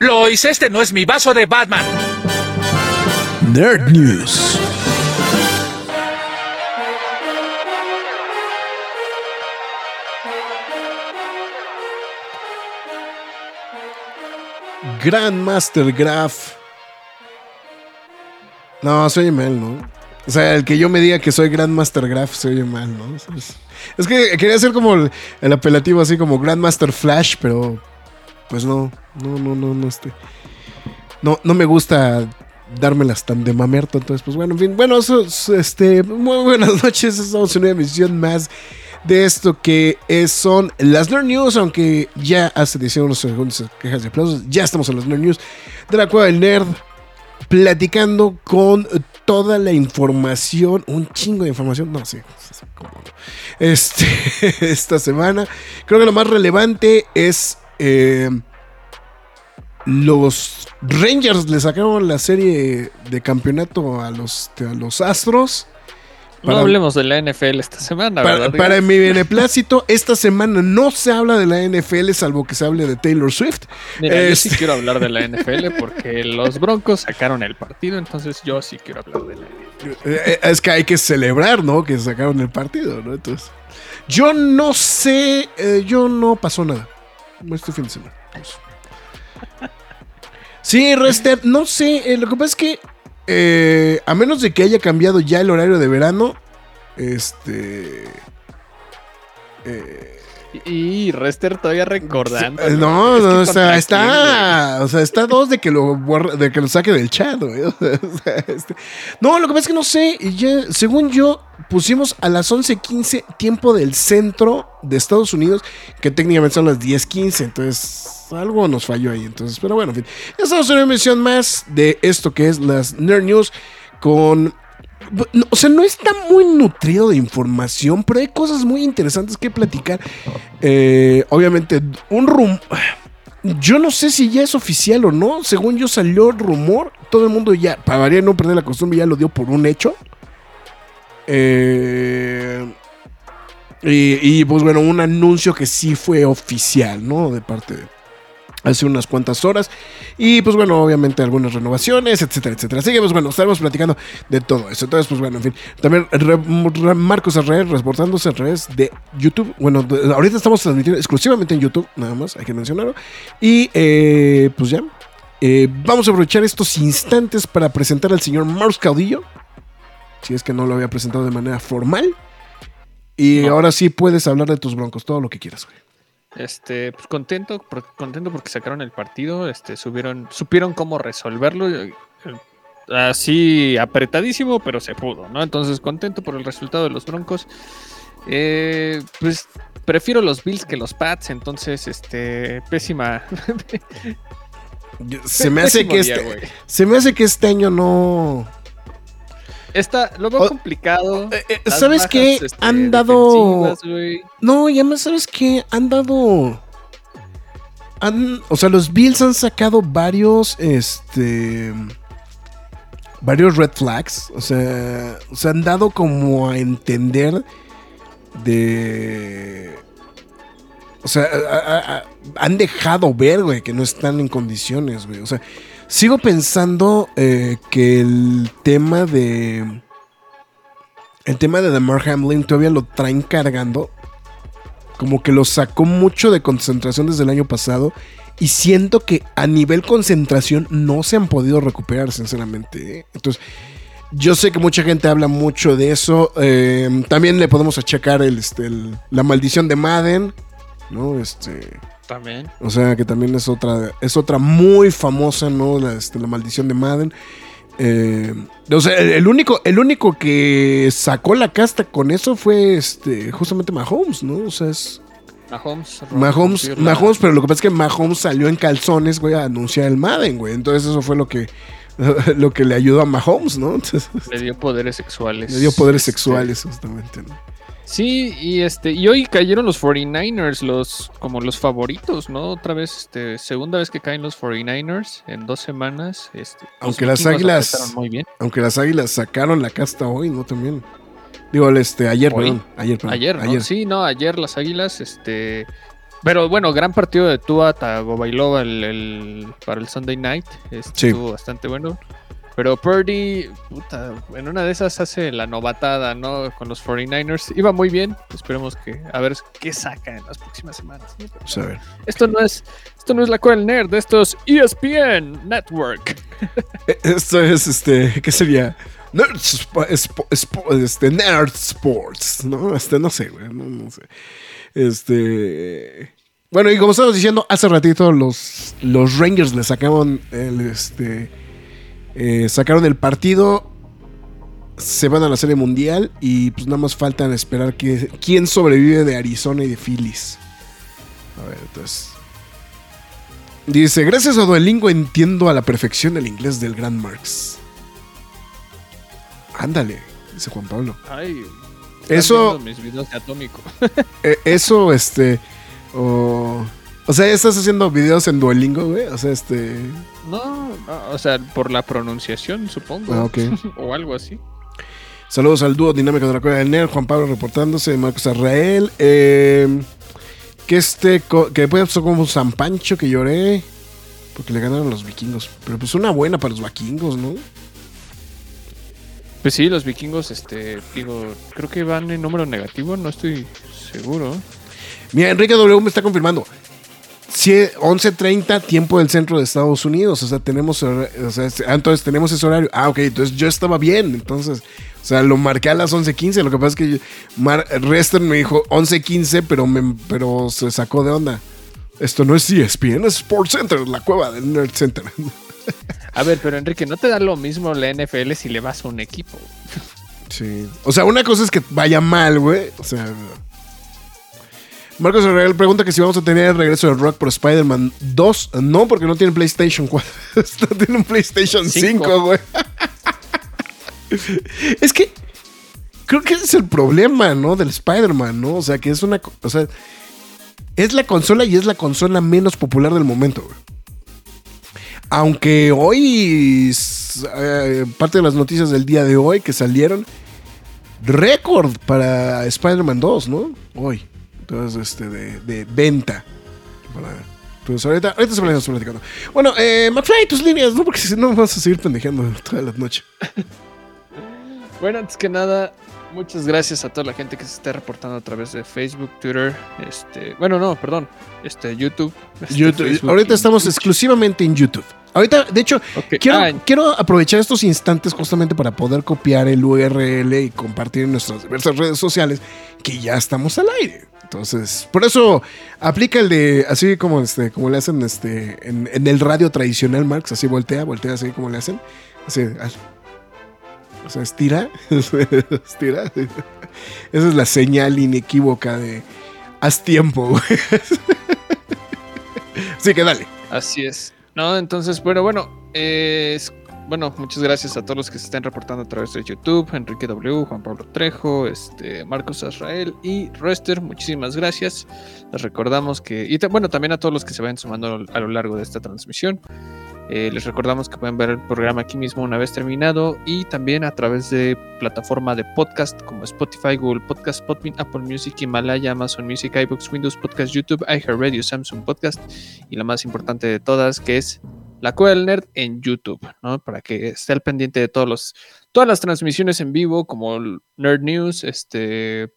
Lois, este no es mi vaso de Batman. Nerd News. Grandmaster Graph. No, soy mal, ¿no? O sea, el que yo me diga que soy Grandmaster Graph se oye mal, ¿no? Es que quería ser como el, el apelativo así como Grandmaster Flash, pero pues no, no, no, no, no, este. No, no me gusta dármelas tan de mamerto. Entonces, pues bueno, en fin. Bueno, este, muy buenas noches. Estamos en una emisión más de esto que es, son las Nerd News. Aunque ya hace 19 segundos quejas de aplausos, ya estamos en las Nerd News de la cueva del Nerd. Platicando con toda la información, un chingo de información. No, sí, este, esta semana. Creo que lo más relevante es eh, los Rangers le sacaron la serie de campeonato a los, a los Astros. no hablemos de la NFL esta semana. Para, para mi beneplácito, esta semana no se habla de la NFL salvo que se hable de Taylor Swift. Mira, yo sí quiero hablar de la NFL porque los Broncos sacaron el partido, entonces yo sí quiero hablar de la NFL. Eh, eh, es que hay que celebrar, ¿no? Que sacaron el partido, ¿no? Entonces, yo no sé, yo no pasó nada este fin de semana. Sí, Rester, no sé, eh, lo que pasa es que eh, a menos de que haya cambiado ya el horario de verano, este... Eh, y Rester todavía recordando. No, no, o sea, está. O sea, está dos de que lo de que lo saque del chat, este, no, lo que pasa es que no sé. Ya, según yo, pusimos a las 11:15 tiempo del centro de Estados Unidos, que técnicamente son las 10:15. Entonces, algo nos falló ahí. Entonces, pero bueno, en fin. Ya estamos en una emisión más de esto que es las Nerd News con o sea, no está muy nutrido de información, pero hay cosas muy interesantes que platicar. Eh, obviamente, un rum. Yo no sé si ya es oficial o no. Según yo salió el rumor. Todo el mundo ya, para variar no perder la costumbre, ya lo dio por un hecho. Eh, y, pues bueno, un anuncio que sí fue oficial, ¿no? De parte de hace unas cuantas horas. Y pues bueno, obviamente algunas renovaciones, etcétera, etcétera. Así que pues bueno, estaremos platicando de todo eso. Entonces, pues bueno, en fin. También Marcos Arraez reportándose a través de YouTube. Bueno, ahorita estamos transmitiendo exclusivamente en YouTube, nada más, hay que mencionarlo. Y eh, pues ya. Eh, vamos a aprovechar estos instantes para presentar al señor Marcos Caudillo. Si es que no lo había presentado de manera formal. Y ahora sí puedes hablar de tus broncos, todo lo que quieras, güey. Este, pues contento, contento porque sacaron el partido, este, subieron, supieron cómo resolverlo, eh, así apretadísimo, pero se pudo, ¿no? Entonces contento por el resultado de los Broncos. Eh, pues prefiero los Bills que los Pats, entonces, este, pésima. se me hace que este, se me hace que este año no Está, lo veo complicado. Eh, eh, ¿Sabes qué? Este, han dado. No, y además, ¿sabes qué? Han dado. Han, o sea, los Bills han sacado varios. Este. Varios red flags. O sea, se han dado como a entender de. O sea, han dejado ver, güey, que no están en condiciones, güey. O sea, Sigo pensando eh, que el tema de. El tema de Mark Hamlin todavía lo traen cargando. Como que lo sacó mucho de concentración desde el año pasado. Y siento que a nivel concentración no se han podido recuperar, sinceramente. ¿eh? Entonces, yo sé que mucha gente habla mucho de eso. Eh, también le podemos achacar el, este, la maldición de Madden. ¿No? Este. También. O sea, que también es otra, es otra muy famosa, ¿no? La, este, maldición de Madden. Eh, o sea, el, único, el único que sacó la casta con eso fue este, justamente Mahomes, ¿no? O sea, es. Mahomes. Mahomes, Mahomes, pero lo que pasa es que Mahomes salió en calzones, güey, a anunciar el Madden, güey. Entonces eso fue lo que, lo que le ayudó a Mahomes, ¿no? Entonces, Le dio poderes sexuales. le dio poderes Este, sexuales, justamente, ¿no? Sí, y este, y hoy cayeron los 49ers, los, como los favoritos, ¿no? Otra vez, este, segunda vez que caen los 49ers en dos semanas. Este, Aunque las Águilas- apretaron Muy bien. Aunque las águilas sacaron la casta hoy, ¿no? También. Digo, este, ayer, Hoy. perdón. Ayer, perdón. Ayer, ¿no? Sí, no, ayer las Águilas, este... Pero bueno, gran partido de Tua Tagovailoa el, el- para el Sunday Night. este, Sí. Estuvo bastante bueno. Pero Purdy, puta, en una de esas hace la novatada, ¿no? Con los 49ers. Iba muy bien. Esperemos que a ver qué saca en las próximas semanas. ¿no? Pero Pues a ver. Esto no es, esto no es la Cueva del Nerd, esto es E ESPN Network. Eh, Esto es, este, ¿qué sería? Nerd, Spo- Spo- Spo- este, Nerd Sports, ¿no? Este, no sé, güey, no, no sé. Este... Bueno, y como estamos diciendo, hace ratito los, los Rangers le sacaron el, este... eh, sacaron el partido, se van a la Serie Mundial y pues nada más faltan esperar que, quién sobrevive de Arizona y de Phillies. A ver, entonces... Dice, gracias a Duolingo entiendo a la perfección el inglés del gran Marx. Ándale, dice Juan Pablo. Ay, Eso, mis videos de Atómico. eh, eso, este, o, o sea, estás haciendo videos en Duolingo, güey. O sea, este, No, no, o sea, por la pronunciación, supongo. ah, ok. o algo así. Saludos al dúo dinámico de la Cueva del Nerd, Juan Pablo reportándose, Marcos Arrael. Eh, que este, que después pasó como San Pancho que lloré porque le ganaron los vikingos. Pero pues una buena para los vikingos, ¿no? Pues sí, los vikingos, este, digo, creo que van en número negativo, no estoy seguro. Mira, Enrique W me está confirmando. Sí, 11.30 tiempo del centro de Estados Unidos. O sea, tenemos. O sea, ah, entonces tenemos ese horario. Ah, ok, entonces yo estaba bien. Entonces, o sea, lo marqué a las 11.15. Lo que pasa es que Mar- Rester me dijo 11.15, pero, me, pero se sacó de onda. Esto no es ESPN, es Sports Center, la cueva del Nerd Center. A ver, pero Enrique, ¿no te da lo mismo la NFL si le vas a un equipo? Sí. O sea, una cosa es que vaya mal, güey. O sea. Marcos Herrera pregunta que si vamos a tener el regreso de Rock por Spider-Man 2. No, porque no tiene PlayStation 4. no tiene un PlayStation 5, Cinco. güey. es que. Creo que ese es el problema, ¿no? Del Spider-Man, ¿no? O sea, que es una. O sea. Es la consola y es la consola menos popular del momento, güey. Aunque hoy, eh, parte de las noticias del día de hoy que salieron, récord para Spider-Man 2, ¿no? Hoy. Entonces, este, de, de venta. Para- entonces, ahorita, ahorita se platicando, platicando. Bueno, eh, McFly, tus líneas, ¿no? Porque si no, vamos a seguir pendejeando toda la noche. Bueno, antes que nada, muchas gracias a toda la gente que se está reportando a través de Facebook, Twitter, este, bueno, no, perdón, este, YouTube. este, YouTube- Facebook ahorita estamos exclusivamente en YouTube. Ahorita, de hecho, quiero, ah, quiero aprovechar estos instantes justamente para poder copiar el URL y compartir en nuestras diversas redes sociales que ya estamos al aire. Entonces, por eso aplica el de, así como este, como le hacen este, en, el radio tradicional, Marx, así voltea, voltea así como le hacen. Así, ah, o sea, estira, estira. Esa es la señal inequívoca de haz tiempo, güey. Así que dale. Así es. No, entonces, bueno, bueno, eh, bueno, muchas gracias a todos los que se están reportando a través de YouTube, Enrique W, Juan Pablo Trejo, este, Marcos Azrael y Rester, muchísimas gracias. Les recordamos que, y bueno, también a todos los que se vayan sumando a lo largo de esta transmisión. Eh, les recordamos que pueden ver el programa aquí mismo una vez terminado y también a través de plataforma de podcast como Spotify, Google Podcast, Podbean, Apple Music, Himalaya, Amazon Music, iBooks, Windows Podcast, YouTube, iHeartRadio, Samsung Podcast y la más importante de todas que es la Cueva del Nerd en YouTube, ¿no? Para que esté al pendiente de todos los, todas las transmisiones en vivo como Nerd News, este,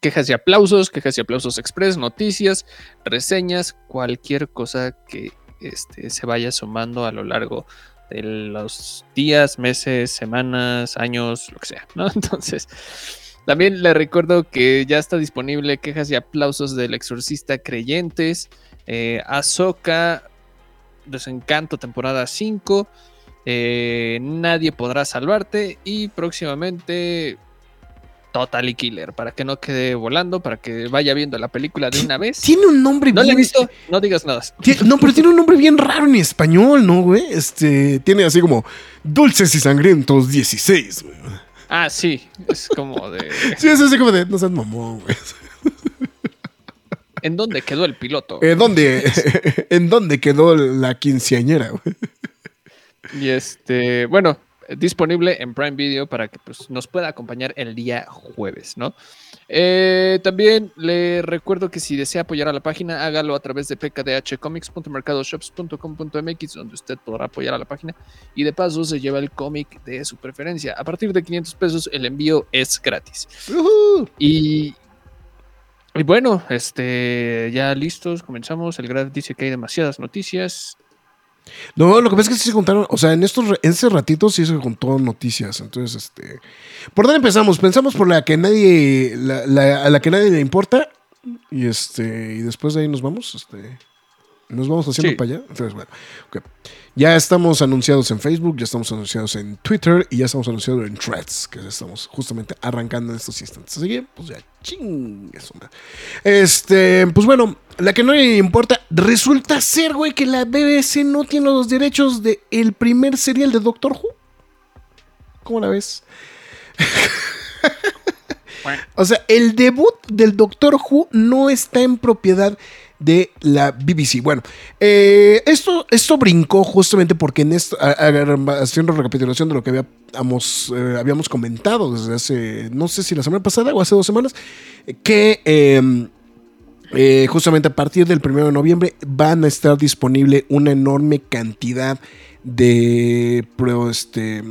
quejas y aplausos, quejas y aplausos express, noticias, reseñas, cualquier cosa que este, se vaya sumando a lo largo de los días, meses, semanas, años, lo que sea, ¿no? Entonces, también le recuerdo que ya está disponible quejas y aplausos del exorcista creyentes, eh, Ahsoka, Desencanto, temporada 5, eh, Nadie podrá salvarte y próximamente Totally Killer, para que no quede volando, para que vaya viendo la película de una vez. Tiene un nombre No la he bien. visto, no digas nada. No, pero tiene un nombre bien raro en español, ¿no, güey? Este, tiene así como Dulces y Sangrientos 16, güey. Ah, sí, es como de... Sí, es así como de, no seas mamón, güey. ¿En dónde quedó el piloto? ¿En dónde, ¿En dónde quedó la quinceañera? Y este, bueno, disponible en Prime Video para que pues, nos pueda acompañar el día jueves, ¿no? Eh, también le recuerdo que si desea apoyar a la página, hágalo a través de pkdhcomics.mercadoshops.com.mx, donde usted podrá apoyar a la página y de paso se lleva el cómic de su preferencia. A partir de 500 pesos, el envío es gratis. Ujú. Y, y bueno, este, ya listos, comenzamos. El Graf dice que hay demasiadas noticias. No, lo que pasa es que sí se contaron, o sea, en estos en ese ratito sí se contó noticias. Entonces, este. ¿Por dónde empezamos? Pensamos por la que nadie. La, la- a la que nadie le importa. Y este. Y después de ahí nos vamos. Este. Nos vamos haciendo Sí. para allá. Entonces, bueno. Ya estamos anunciados en Facebook, ya estamos anunciados en Twitter y ya estamos anunciados en Threads, que estamos justamente arrancando en estos instantes. Así que, pues ya, ching. eso. Este, pues bueno, la que no le importa, resulta ser, güey, que la BBC no tiene los derechos del el primer serial de Doctor Who. ¿Cómo la ves? o sea, el debut del Doctor Who no está en propiedad de la BBC. Bueno, eh, esto, esto brincó justamente porque en esto, haciendo recapitulación de lo que habíamos, eh, habíamos comentado desde hace, no sé si la semana pasada o hace dos semanas, que eh, eh, justamente a partir del 1 de noviembre van a estar disponible una enorme cantidad de, este,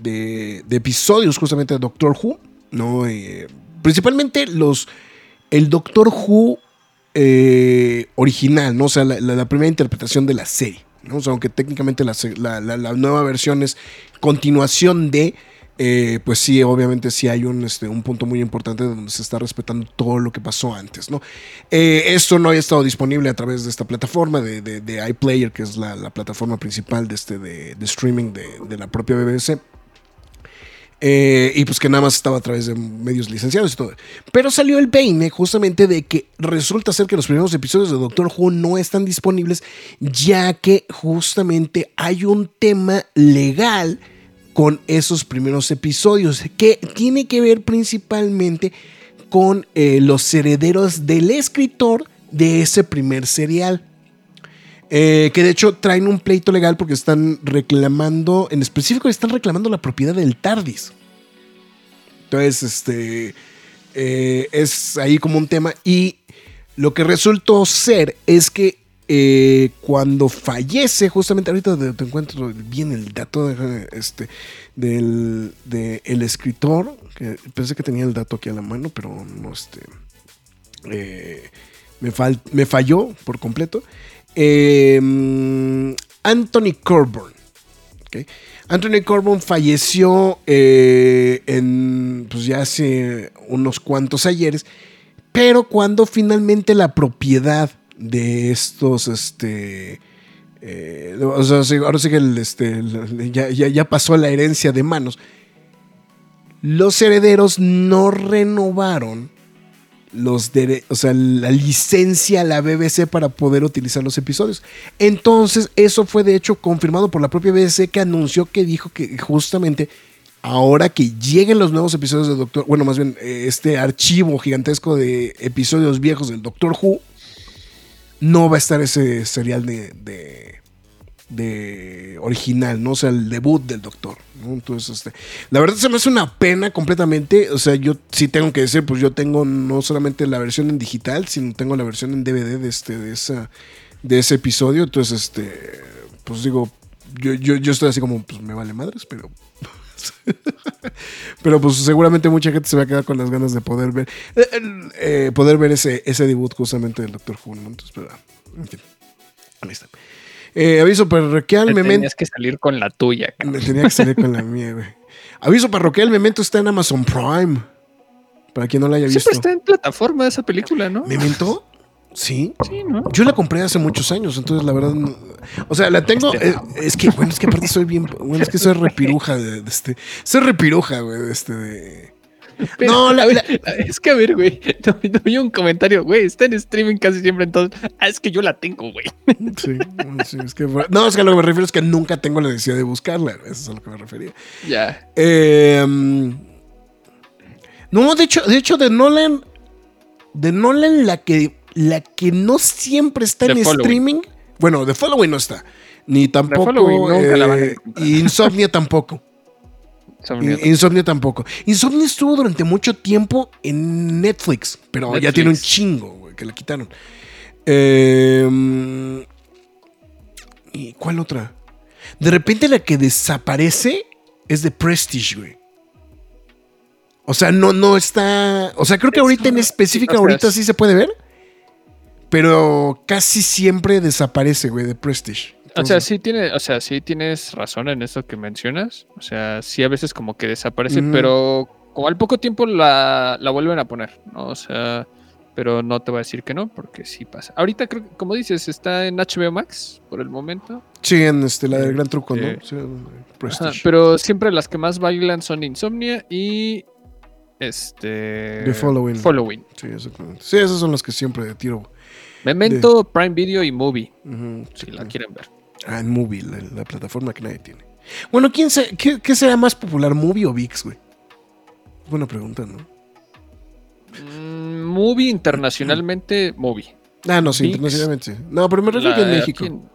de, de episodios justamente de Doctor Who, ¿no? Principalmente los, el Doctor Who eh, original, ¿no? O sea, la, primera interpretación de la serie, ¿no? Aunque técnicamente la, la- nueva versión es continuación de, eh, pues sí, obviamente sí hay un, este, un punto muy importante donde se está respetando todo lo que pasó antes, ¿no? Eh, esto no había estado disponible a través de esta plataforma de, de- iPlayer, que es la, la plataforma principal de, este, de, de streaming de la propia BBC. Eh, y pues que nada más estaba a través de medios licenciados y todo. Pero salió el peine justamente de que resulta ser que los primeros episodios de Doctor Who no están disponibles, ya que justamente hay un tema legal con esos primeros episodios, que tiene que ver principalmente con eh, los herederos del escritor de ese primer serial. Eh, que de hecho traen un pleito legal porque están reclamando, en específico están reclamando la propiedad del TARDIS. Entonces, este, eh, es ahí como un tema. Y lo que resultó ser es que eh, cuando fallece, justamente ahorita te, encuentro bien el dato de, este, del de escritor, pensé que tenía el dato aquí a la mano, pero no, este, me, fal- me falló por completo. Eh, Anthony Corburn. ¿ok? Anthony Corburn falleció eh, en, pues ya hace unos cuantos ayeres, pero cuando finalmente la propiedad de estos, este, eh, o sea, ahora sí que este, ya, ya- ya pasó la herencia de manos, los herederos no renovaron los dere- o sea, la licencia a la BBC para poder utilizar los episodios. Entonces, eso fue de hecho confirmado por la propia BBC que anunció que dijo que justamente ahora que lleguen los nuevos episodios de Doctor, bueno, más bien eh, este archivo gigantesco de episodios viejos del Doctor Who, no va a estar ese serial de, de, de original, ¿no? O sea, el debut del Doctor, ¿no? Entonces, este, la verdad se me hace una pena completamente, o sea, yo sí tengo que decir, pues yo tengo no solamente la versión en digital, sino tengo la versión en DVD de este, de esa, de ese episodio, entonces, este, pues digo, yo, yo, yo estoy así como, pues me vale madres, pero... Pero pues seguramente mucha gente se va a quedar con las ganas de poder ver eh, eh, poder ver ese, ese debut justamente del Doctor Who, ¿no? Entonces, pero, en fin. Ahí está. Eh, aviso parroquial, Te memento. Tenías que salir con la tuya, cabrón. Me tenía que salir con la mía, güey. Aviso parroquial, Memento está en Amazon Prime. Para quien no la haya visto. Siempre está en plataforma esa película, ¿no? ¿Memento? Sí. Sí, ¿no? Yo la compré hace muchos años, entonces la verdad. no- o sea, la tengo. Este eh, es que, bueno, es que aparte soy bien. Bueno, es que soy repiruja de, de este. Soy repiruja, güey, de este. De, Pero, No, la- a ver, es que a ver, güey. No, no vi un comentario, güey. Está en streaming casi siempre entonces. Ah, es que yo la tengo, güey. Sí, sí, es que, no, es que a lo que me refiero es que nunca tengo la necesidad de buscarla. Eso es a lo que me refería. Ya. Eh, no, de hecho, de hecho, de Nolan. De Nolan, la que, la que no siempre está The en Following. streaming. Bueno, de Following no está. Ni tampoco. La eh, Insomnia tampoco. Insomnio. In- Insomnia tampoco. Insomnia estuvo durante mucho tiempo en Netflix, pero ya tiene un chingo, güey, que la quitaron. Eh, ¿Y cuál otra? De repente la que desaparece es de Prestige, güey. O sea, no, no está. O sea, creo que ahorita en específica, ahorita sí se puede ver. Pero casi siempre desaparece, güey, de Prestige. O sea, sí tiene, o sea, sí tienes razón en eso que mencionas. O sea, sí a veces como que desaparece, pero como al poco tiempo la, la vuelven a poner, ¿no? O sea, pero no te voy a decir que no, porque sí pasa. Ahorita creo que, como dices, está en HBO Max por el momento. Sí, en este, la del gran truco, ¿no? Sí, Ajá, Prestige. pero siempre las que más bailan son Insomnia y este The Following. Following. Sí, exactamente. Sí, esos son los que siempre tiro. Memento, Prime Video y Movie, si sí, la quieren ver. Ah, en Movie, la, la plataforma que nadie tiene. Bueno, ¿quién se- qué, qué será más popular, Movie o VIX, güey? Buena pregunta, ¿no? Mm, movie internacionalmente, Movie. Ah, no, sí, ViX. internacionalmente. sí. No, pero me refiero que en México. en-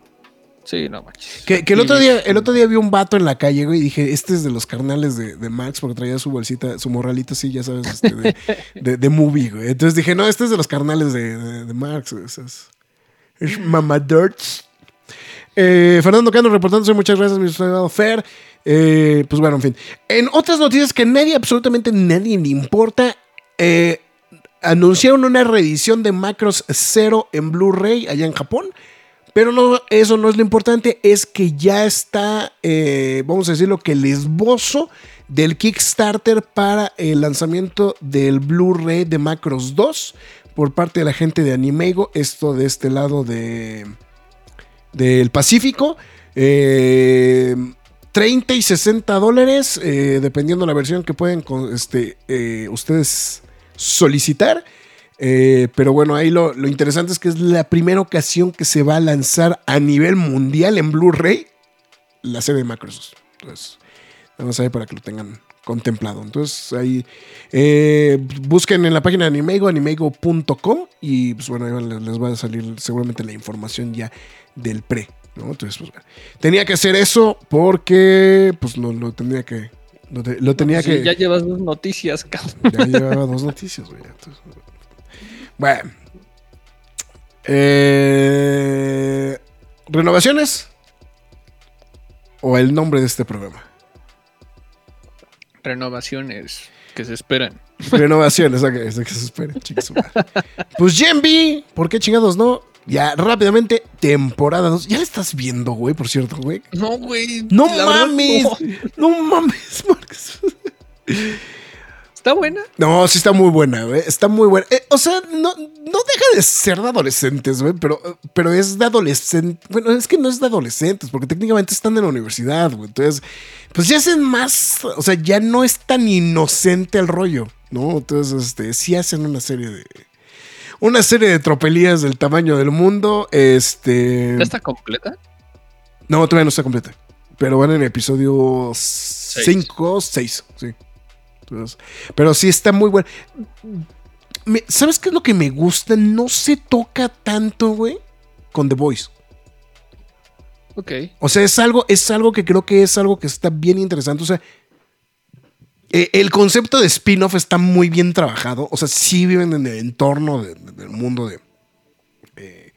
Sí, no manches. Que, que el otro día, el otro día vi un vato en la calle, güey, y dije, este es de los carnales de, de Max, porque traía su bolsita, su morralito así, ya sabes, este, de, de, de movie, güey. Entonces dije, no, este es de los carnales de, Max, güey, eso es, es Mama Dirts. Eh, Fernando Cano reportándose, muchas gracias, mi estimado Fer. Eh, pues bueno, en fin. En otras noticias que nadie, absolutamente nadie le importa, eh, anunciaron una reedición de Macros Zero en Blu-ray allá en Japón. Pero no, eso no es lo importante, es que ya está, vamos a decirlo, que el esbozo del Kickstarter para el lanzamiento del Blu-ray de Macros 2 por parte de la gente de Animego, esto de este lado de, del Pacífico. Eh, 30 y 60 dólares, eh, dependiendo la versión que pueden este, eh, ustedes solicitar. Eh, pero bueno, ahí lo, lo interesante es que es la primera ocasión que se va a lanzar a nivel mundial en Blu-ray la serie de. Entonces, vamos a ver para que lo tengan contemplado. Entonces, ahí eh, busquen en la página de Animego, animego.com y pues bueno, ahí les, va a salir seguramente la información ya del pre. ¿no? Entonces, pues bueno, tenía que hacer eso porque pues lo, lo tenía que... Lo, te- lo tenía Sí, que... ya llevas dos noticias, cabrón. Ya llevaba dos noticias, güey. entonces, Bueno. Eh, ¿Renovaciones? ¿O el nombre de este programa? Renovaciones que se esperan. Renovaciones, ok, es de que se esperen, chicos. Pues V, ¿por qué chingados no? Ya rápidamente, temporada 2. Ya la estás viendo, güey, por cierto, güey. No, güey. No verdad, mames, no. no mames, Marcos. Está buena. No, sí está muy buena, güey. Está muy buena. Eh, o sea, no, no deja de ser de adolescentes, güey, pero, pero es de adolescentes. Bueno, es que no es de adolescentes, porque técnicamente están en la universidad, güey. Entonces, pues ya hacen más. O sea, ya no es tan inocente el rollo, ¿no? Entonces, este, sí hacen una serie de. Una serie de tropelías del tamaño del mundo. Este. ¿Ya está completa? No, todavía no está completa. Pero van en el episodio 5, 6, sí. Entonces, pero sí está muy bueno. ¿Sabes qué es lo que me gusta? No se toca tanto, güey, con The Voice. Ok. O sea, es algo, es algo que creo que es algo que está bien interesante. O sea, eh, el concepto de spin-off está muy bien trabajado. O sea, sí viven en el entorno de- de- del mundo de, eh,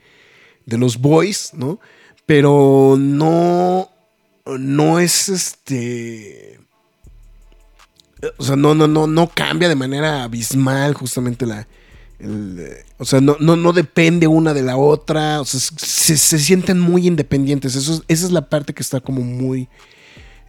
de los boys, ¿no? Pero no, no es este. O sea, no, no, no, no cambia de manera abismal justamente la. el, eh, o sea, no, no, no depende una de la otra. O sea, se, se sienten muy independientes. Eso, es- esa es la parte que está como muy.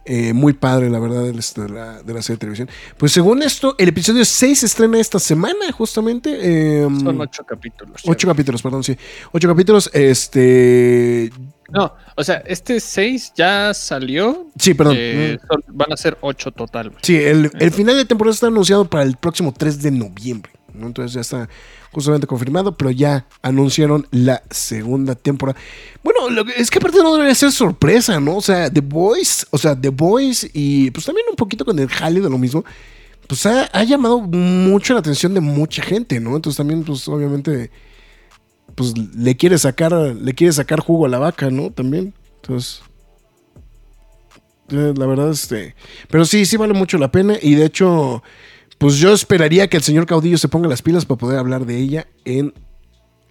Eh, muy padre, la verdad, de, la, de la serie de televisión. Pues según esto, el episodio 6 se estrena esta semana, justamente. eh, Son ocho capítulos. ocho capítulos, perdón, sí. Ocho capítulos, este... No, o sea, este 6 ya salió. Sí, perdón. eh, Mm. van a ser 8 total. güey. Sí, el, el final de temporada está anunciado para el próximo 3 de noviembre. ¿no? Entonces ya está justamente confirmado, pero ya anunciaron la segunda temporada. Bueno, lo que- es que aparte no debería ser sorpresa, ¿no? O sea, The Voice, o sea, The Voice y pues también un poquito con el jale de lo mismo, pues ha, ha llamado mucho la atención de mucha gente, ¿no? Entonces también, pues obviamente, pues le quiere sacar, le quiere sacar jugo a la vaca, ¿no? También. Entonces... eh, La verdad, este. Pero sí, sí vale mucho la pena. Y de hecho, pues yo esperaría que el señor Caudillo se ponga las pilas para poder hablar de ella en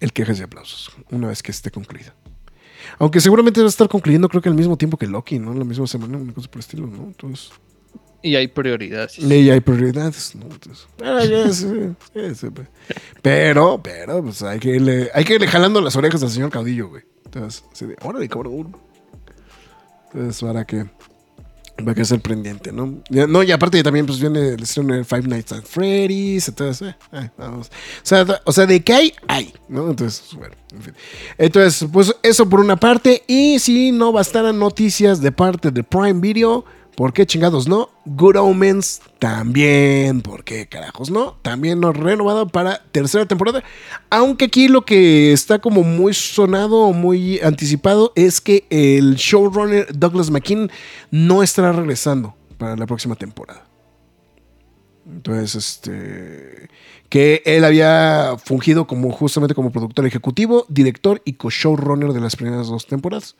el Quejas y Aplausos, una vez que esté concluida. Aunque seguramente va a estar concluyendo, creo que al mismo tiempo que Loki, ¿no? La misma semana, una cosa por el estilo, ¿no? Entonces. Y hay prioridades. Y hay prioridades, ¿no? Entonces, ah, ya, sí, sí, sí. Pero, pero, pues hay que irle, hay que irle jalando las orejas al señor Caudillo, güey. Entonces, así de, órale, cabrón. Entonces, para que, para que ser pendiente, ¿no? Ya- no, y aparte también, pues viene el estreno de Five Nights at Freddy's, entonces, eh, eh, vamos. O sea, o sea, de que hay, hay, ¿no? Entonces, bueno, en fin. Entonces, pues eso por una parte. Y si no bastaran noticias de parte de Prime Video, ¿por qué chingados no? Good Omens también, ¿por qué carajos no? También nos renovado para tercera temporada. Aunque aquí lo que está como muy sonado, muy anticipado, es que el showrunner Douglas McKean no estará regresando para la próxima temporada. Entonces, este. Que él había fungido como justamente como productor ejecutivo, director y co-showrunner de las primeras dos temporadas.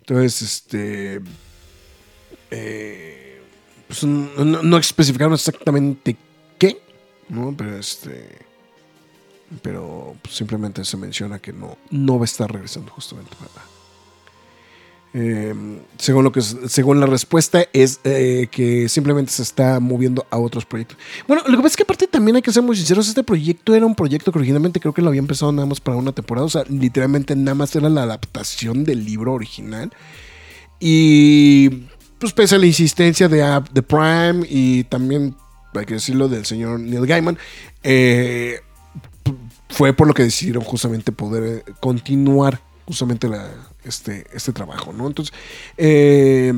Entonces, este. Eh, pues no, especificaron exactamente qué, ¿no? Pero este. Pero pues, simplemente se menciona que no, no va a estar regresando justamente para. Eh, según lo que según la respuesta es eh, que simplemente se está moviendo a otros proyectos. Bueno, lo que pasa es que aparte también hay que ser muy sinceros, este proyecto era un proyecto que originalmente creo que lo había empezado nada más para una temporada, o sea, literalmente nada más era la adaptación del libro original. Y pues pese a la insistencia de, App- de Prime y también, hay que decirlo, del señor Neil Gaiman, eh, fue por lo que decidieron justamente poder eh, continuar justamente la, este, este trabajo, ¿no? Entonces, eh,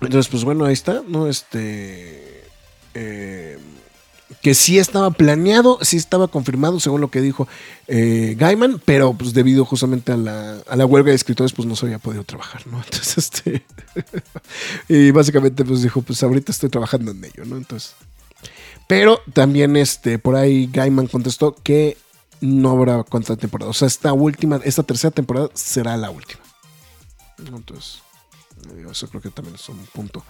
entonces, pues bueno, ahí está, ¿no? Este... eh, que sí estaba planeado, sí estaba confirmado, según lo que dijo eh, Gaiman, pero pues debido justamente a la, a la huelga de escritores, pues no se había podido trabajar, ¿no? Entonces, este. y básicamente, pues dijo, pues ahorita estoy trabajando en ello, ¿no? Entonces. Pero también, este, por ahí Gaiman contestó que no habrá cuánta temporada. O sea, esta última, esta tercera temporada será la última. Entonces, eso creo que también es un punto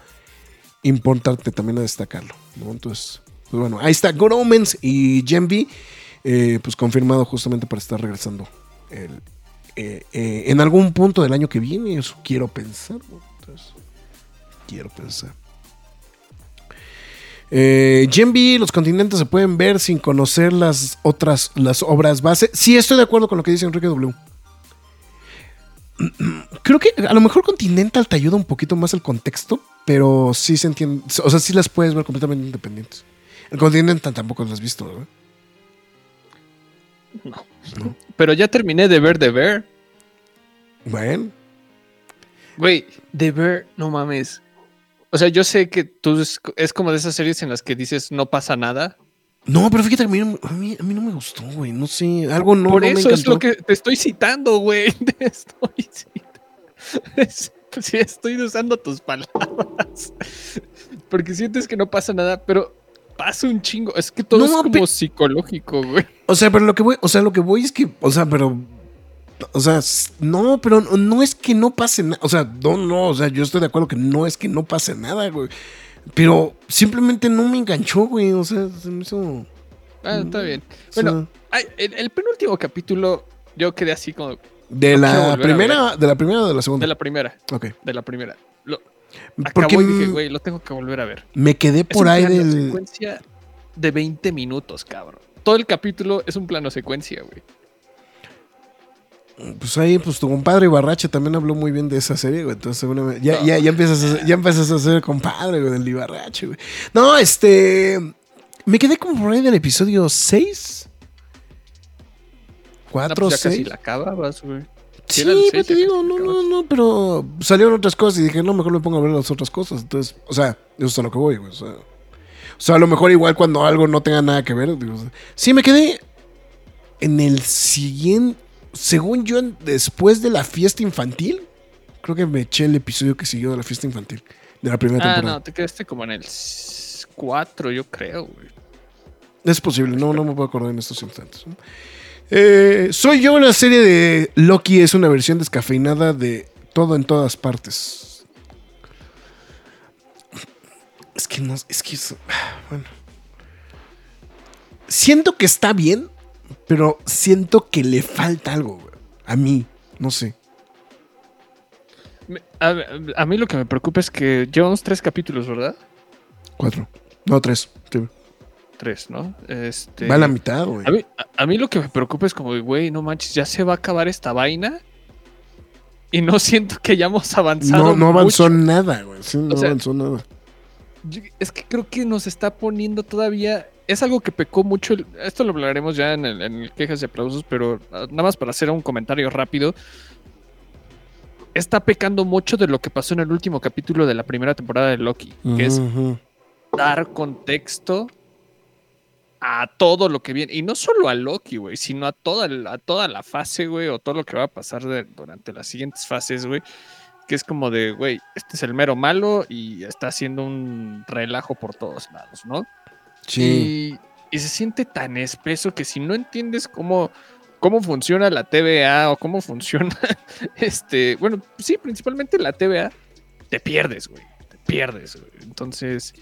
importante también a destacarlo, ¿no? Entonces, pues bueno, ahí está Good Omens y Gen V, eh, pues confirmado justamente para estar regresando el, eh, eh, en algún punto del año que viene, eso quiero pensar. Entonces, quiero pensar. Eh, Gen V, los continentes se pueden ver sin conocer las otras, las obras base. Sí, estoy de acuerdo con lo que dice Enrique W. Creo que a lo mejor Continental te ayuda un poquito más el contexto, pero sí se entiende. O sea, sí las puedes ver completamente independientes. El Continental tampoco lo has visto, ¿verdad? Pero ya terminé de ver The Bear. Bueno, Güey, The Bear, no mames. O sea, yo sé que tú es, es como de esas series en las que dices no pasa nada. no, pero fíjate que a mí, no- a mí, a mí no me gustó, güey. No sé, algo no, Por no me eso es lo que te estoy citando, güey. Te estoy citando. Sí, estoy usando tus palabras. Porque sientes que no pasa nada, pero pasa un chingo. Es que todo No, es como pe- psicológico, güey. O sea, pero lo que voy, o sea, lo que voy es que, o sea, pero, o sea, no, pero no, es que no pase nada, o sea, no, no, o sea, yo estoy de acuerdo que no es que no pase nada, güey, pero simplemente no me enganchó, güey, o sea, se me hizo, Ah, está bien. o sea, Bueno, ay, el, el penúltimo capítulo, yo quedé así como de no la primera, de la primera o de la segunda, de la primera. ok, De la primera. Lo, porque acabó y dije, güey, lo tengo que volver a ver. me quedé Es por ahí del, secuencia de 20 minutos, cabrón. Todo el capítulo es un plano secuencia, güey. Pues ahí, pues tu compadre Ibarrache también habló muy bien de esa serie, güey. Entonces, seguramente- ya, ya, ya, empiezas a, ya empiezas a ser compadre, güey, del Ibarrache, güey. No, este. Me quedé como por ahí del episodio 6. No, 4, pues ya casi 6. la acabas, güey. Sí, pero seis, te digo, no, no, no, pero salieron otras cosas y dije, no, mejor me pongo a ver las otras cosas. Entonces, o sea, eso es a lo que voy, güey. O sea, o sea, a lo mejor igual cuando algo no tenga nada que ver. digo, o sea, sí, me quedé en el siguiente, según yo, después de la fiesta infantil, creo que me eché el episodio que siguió de la fiesta infantil, de la primera Ah, temporada. no, te quedaste como en el 4, yo creo, güey. Es posible, no, no me puedo acordar en estos instantes. ¿no? Eh, soy yo, la serie de Loki es una versión descafeinada de todo en todas partes. Es que no, es que es- bueno. Siento que está bien, pero siento que le falta algo, güey. A mí, no sé. A, a mí lo que me preocupa es que llevamos tres capítulos, ¿verdad? Cuatro. No, tres. sí. Tres, ¿no? Este, Va a la mitad, güey. a mí, a- a mí lo que me preocupa es como, güey, no manches, ya se va a acabar esta vaina. Y no siento que hayamos avanzado. No, no avanzó mucho. nada, güey. Sí, no sea, avanzó nada. Yo- Es que creo que nos está poniendo todavía. Es algo que pecó mucho. el- Esto lo hablaremos ya en el, en el quejas y aplausos, pero ah, nada más para hacer un comentario rápido. Está pecando mucho de lo que pasó en el último capítulo de la primera temporada de Loki, que es dar contexto a todo lo que viene. Y no solo a Loki, güey, sino a toda, a toda la fase, güey, o todo lo que va a pasar de- durante las siguientes fases, güey. Que es como de, güey, este es el mero malo y está haciendo un relajo por todos lados, ¿no? Sí. Y, y se siente tan espeso que si no entiendes cómo, cómo funciona la TVA o cómo funciona, este, bueno, sí, principalmente la TVA, te pierdes, güey. Te pierdes, güey. Entonces,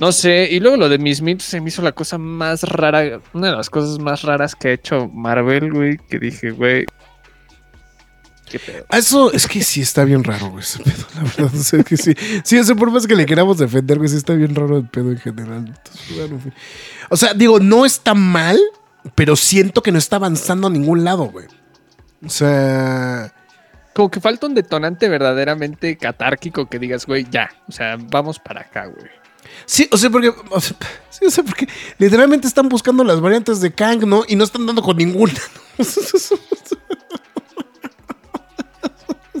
no sé. Y luego lo de Miss Mint se me hizo la cosa más rara, una de las cosas más raras que ha hecho Marvel, güey, que dije, güey. ¿Qué pedo? Ah, Eso es que sí está bien raro, güey, ese pedo, la verdad. O sea, que sí. Sí, o sea, por más que le queramos defender, güey, sí está bien raro el pedo en general. Entonces, bueno. O sea, digo, no está mal, pero siento que no está avanzando a ningún lado, güey. O sea, Como que falta un detonante verdaderamente catárquico que digas, güey, ya. O sea, vamos para acá, güey. Sí, o sea, porque, o sea, sí, o sea, porque literalmente están buscando las variantes de Kang, ¿no? Y no están dando con ninguna. ¿no?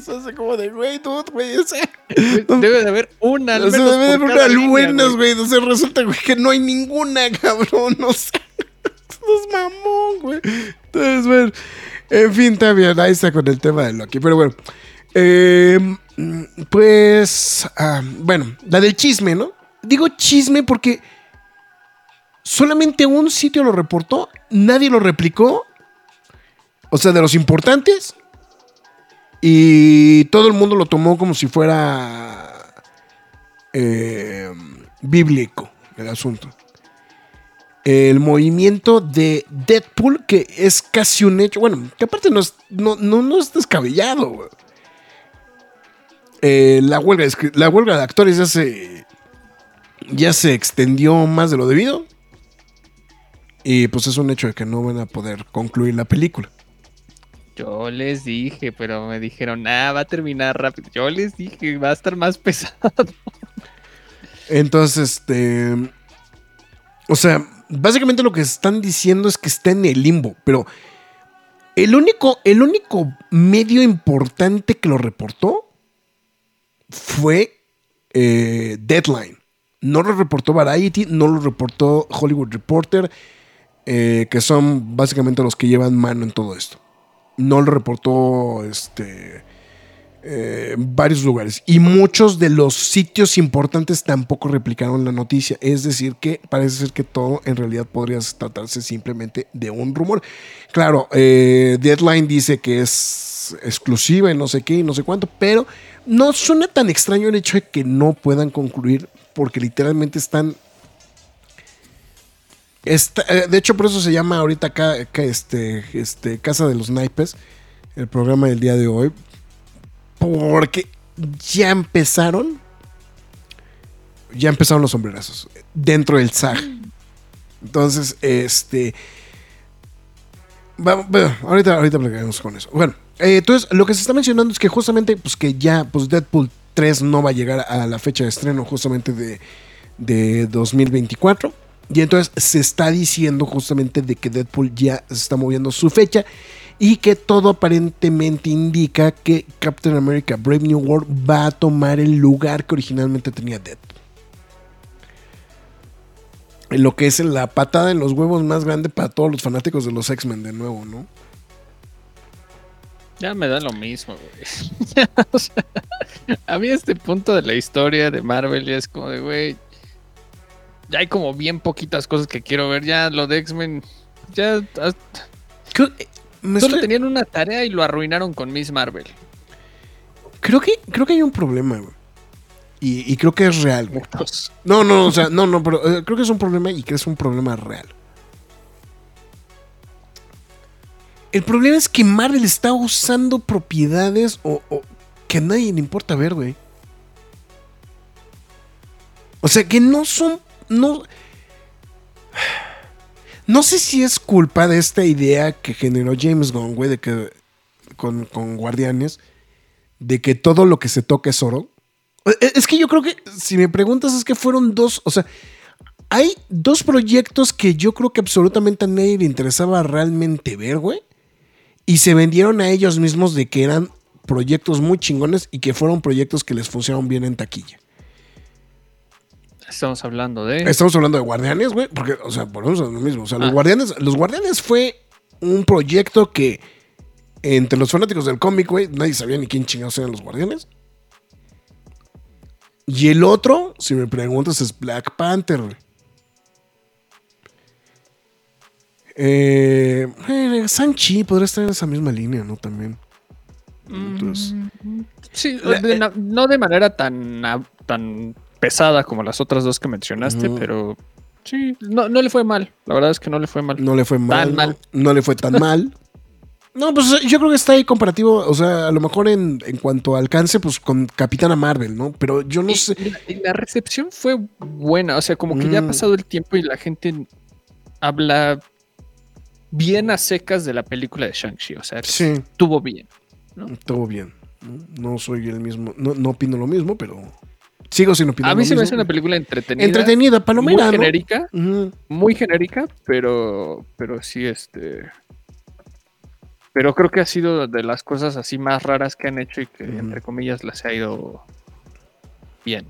O sea, es como de, güey, dude, güey, o sea. Debe de haber una al O sea, debe de haber unas línea, buenas, güey. O sea, resulta, güey, que no hay ninguna, cabrón. No sé. Nos mamón, güey. Entonces, bueno. En fin, también, ahí está con el tema de Loki. Pero bueno. Eh, pues. ah, bueno, la del chisme, ¿no? Digo chisme porque solamente un sitio lo reportó, nadie lo replicó. O sea, de los importantes. Y todo el mundo lo tomó como si fuera eh, bíblico el asunto. El movimiento de Deadpool, que es casi un hecho, bueno, que aparte no es, no, no, no es descabellado. Eh, la, huelga, la huelga de actores ya se, ya se extendió más de lo debido. Y pues es un hecho de que no van a poder concluir la película. Yo les dije, pero me dijeron, ah, va a terminar rápido. Yo les dije, va a estar más pesado. Entonces, este. O sea, básicamente lo que están diciendo es que está en el limbo, pero el único, el único medio importante que lo reportó fue eh, Deadline. No lo reportó Variety, no lo reportó Hollywood Reporter, eh, que son básicamente los que llevan mano en todo esto. No lo reportó este eh, varios lugares. Y muchos de los sitios importantes tampoco replicaron la noticia. Es decir, que parece ser que todo en realidad podría tratarse simplemente de un rumor. Claro, eh, Deadline dice que es exclusiva y no sé qué y no sé cuánto, pero no suena tan extraño el hecho de que no puedan concluir porque literalmente están... está- eh, de hecho, por eso se llama ahorita acá, acá, este, este, Casa de los Naipes, el programa del día de hoy, porque ya empezaron. Ya empezaron los sombrerazos. Dentro del SAG. Entonces, este. Bueno, ahorita, ahorita platicamos con eso. Bueno, eh, entonces lo que se está mencionando es que justamente, pues que ya, pues Deadpool 3 no va a llegar a la fecha de estreno justamente de, de 2024. Y entonces se está diciendo justamente de que Deadpool ya se está moviendo su fecha y que todo aparentemente indica que Captain America Brave New World va a tomar el lugar que originalmente tenía Deadpool. Lo que es la patada en los huevos más grande para todos los fanáticos de los X-Men de nuevo, ¿no? Ya me da lo mismo, güey. O sea, a mí este punto de la historia de Marvel ya es como de, güey, ya hay como bien poquitas cosas que quiero ver. Ya lo de X-Men, ya eh, me solo estoy- tenían una tarea y lo arruinaron con Miss Marvel. creo que, creo que hay un problema, güey. Y, y creo que es real, güey. No, no, o sea, no, no, pero eh, creo que es un problema y que es un problema real. El problema es que Marvel está usando propiedades o, que a nadie le importa ver, güey. O sea, que no son. No. No sé si es culpa de esta idea que generó James Gunn, güey, de que. Con, con Guardianes. De que todo lo que se toca es oro. Eh, Es que yo creo que, si me preguntas, es que fueron dos, o sea, hay dos proyectos que yo creo que absolutamente a nadie le interesaba realmente ver, güey. Y se vendieron a ellos mismos de que eran proyectos muy chingones y que fueron proyectos que les funcionaron bien en taquilla. Estamos hablando de. Estamos hablando de Guardianes, güey, porque, o sea, volvemos a lo mismo. O sea, los Ah. Guardianes, los Guardianes fue un proyecto que entre los fanáticos del cómic, güey, nadie sabía ni quién chingados eran los Guardianes. Y el otro, si me preguntas, es Black Panther, güey. Eh, eh, Sanchi podría estar en esa misma línea, ¿no? También. Entonces, Sí, La- de na- no de manera tan, tan pesada como las otras dos que mencionaste, pero sí, no, no le fue mal. La verdad es que no le fue mal. no le fue mal. Tan ¿no? mal. No le fue tan mal. No, pues yo creo que está ahí comparativo, o sea, a lo mejor en, en cuanto a alcance, pues con Capitana Marvel, ¿no? Pero yo no Y- sé. y la, y la recepción fue buena, o sea, como que ya ha Mm. pasado el tiempo y la gente habla bien a secas de la película de Shang-Chi, o sea, Sí, estuvo bien. todo bien. No, No soy el mismo, no, no opino lo mismo, pero sigo sin opinar A mí se me hace una película entretenida. entretenida, muy palomera, ¿no? genérica, muy genérica, pero, pero sí, este. Pero creo que ha sido de las cosas así más raras que han hecho y que, entre comillas, les ha ido bien.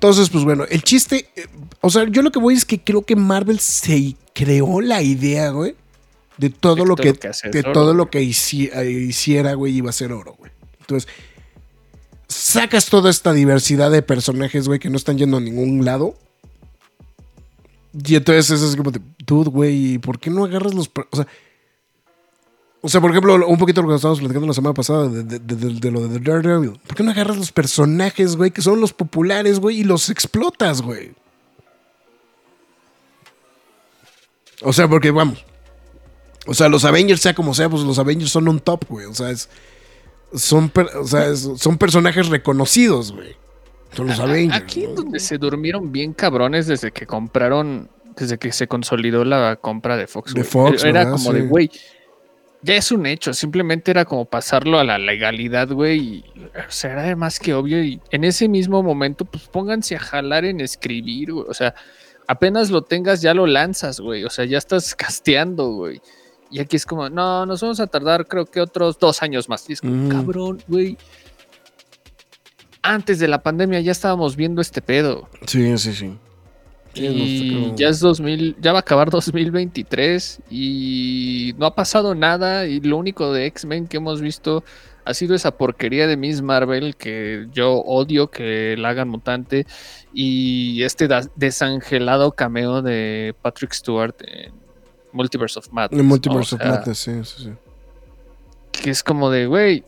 Entonces, pues bueno, el chiste, eh, o sea, yo lo que voy es que creo que Marvel se creó la idea, güey, de todo De lo todo que, de es oro, todo güey. lo que eh, hiciera, güey, iba a ser oro, güey. Entonces, sacas toda esta diversidad de personajes, güey, que no están yendo a ningún lado. Y entonces es así como de, dude, güey, ¿por qué no agarras los... O sea, o sea, por ejemplo, un poquito lo que estábamos platicando la semana pasada de, de- de- de- lo de Daredevil. ¿Por qué no agarras los personajes, güey, que son los populares, güey, y los explotas, güey? O sea, porque vamos. O sea, los Avengers, sea como sea, pues los Avengers son un top, güey. O sea, es, son, per- o sea, es- son personajes reconocidos, güey. Son los Avengers. Aquí ¿no? es donde se durmieron bien cabrones desde que compraron, desde que se consolidó la compra de Fox. De. Fox, Era ¿verdad? como de, güey, ya es un hecho, simplemente era como pasarlo a la legalidad, güey. y, O sea, era más que obvio. Y en ese mismo momento, pues pónganse a jalar en escribir, güey. O sea, apenas lo tengas, ya lo lanzas, güey. O sea, ya estás casteando, güey. Y aquí es como, no, nos vamos a tardar, creo que otros dos años más. Y es como, Ujú. cabrón, güey. Antes de la pandemia ya estábamos viendo este pedo. Sí, sí, sí. No, Y ya es 2000, ya va a acabar 2023 y no ha pasado nada y lo único de X-Men que hemos visto ha sido esa porquería de Miss Marvel que yo odio que la hagan mutante y este desangelado cameo de Patrick Stewart en Multiverse of Madness. El ¿no? Multiverse O of Madness, sí, sí, sí. Que es como de, güey,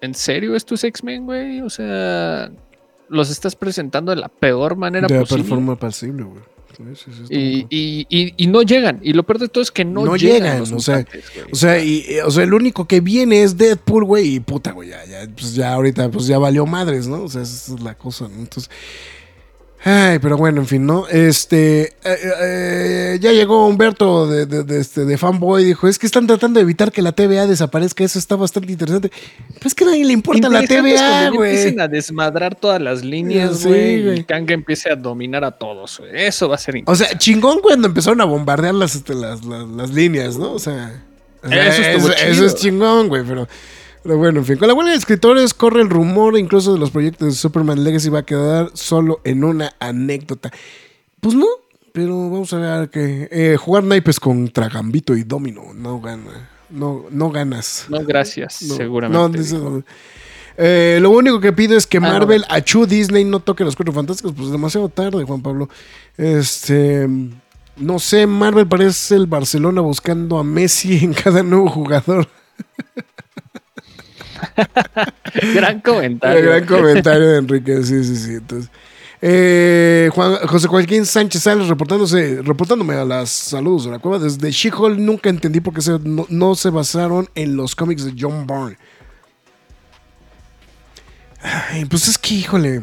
¿en serio estos X-Men, güey? O sea, los estás presentando de la peor manera De la posible. forma posible, güey. Sí, sí, sí, Y, y, y- y no llegan. Y lo peor de todo es que no, No llegan. llegan, o sea. O sea, y, y- o sea, el único que viene es Deadpool, güey, y puta, güey, ya, ya, pues ya ahorita, pues ya valió madres, ¿no? O sea, esa es la cosa, ¿no? Entonces, Ay, pero bueno, en fin, ¿no? Este, eh, eh, ya llegó Humberto de, de, de, este, de Fanboy, dijo, es que están tratando de evitar que la TVA desaparezca, eso está bastante interesante. Pero es que a nadie le importa la Interesante TVA, güey. Empiecen a desmadrar todas las líneas, Sí, güey. güey. y Kang empiece a dominar a todos, güey. Eso va a ser O sea, chingón cuando empezaron a bombardear las, este, las, las, las líneas, ¿no? O sea, o sea, Eso es chingón, güey, pero, pero bueno, en fin. Con la huelga de escritores corre el rumor incluso de los proyectos de Superman Legacy va a quedar solo en una anécdota. Pues no, pero vamos a ver que eh, jugar naipes contra Gambito y Domino no gana. No, no ganas. No, gracias, No, seguramente. no, eh, lo único que pido es que Ah. Marvel, Achu, Disney no toque los cuatro fantásticos. Pues demasiado tarde, Juan Pablo. Este. No sé, Marvel parece el Barcelona buscando a Messi en cada nuevo jugador. Gran comentario. Gran comentario de Enrique, sí, sí, sí. Eh, Juan, José Joaquín Sánchez Sales reportándose, reportándome a las saludos de la cueva. Desde She-Hulk nunca entendí por qué no, se basaron en los cómics de John Byrne. Pues es que, híjole.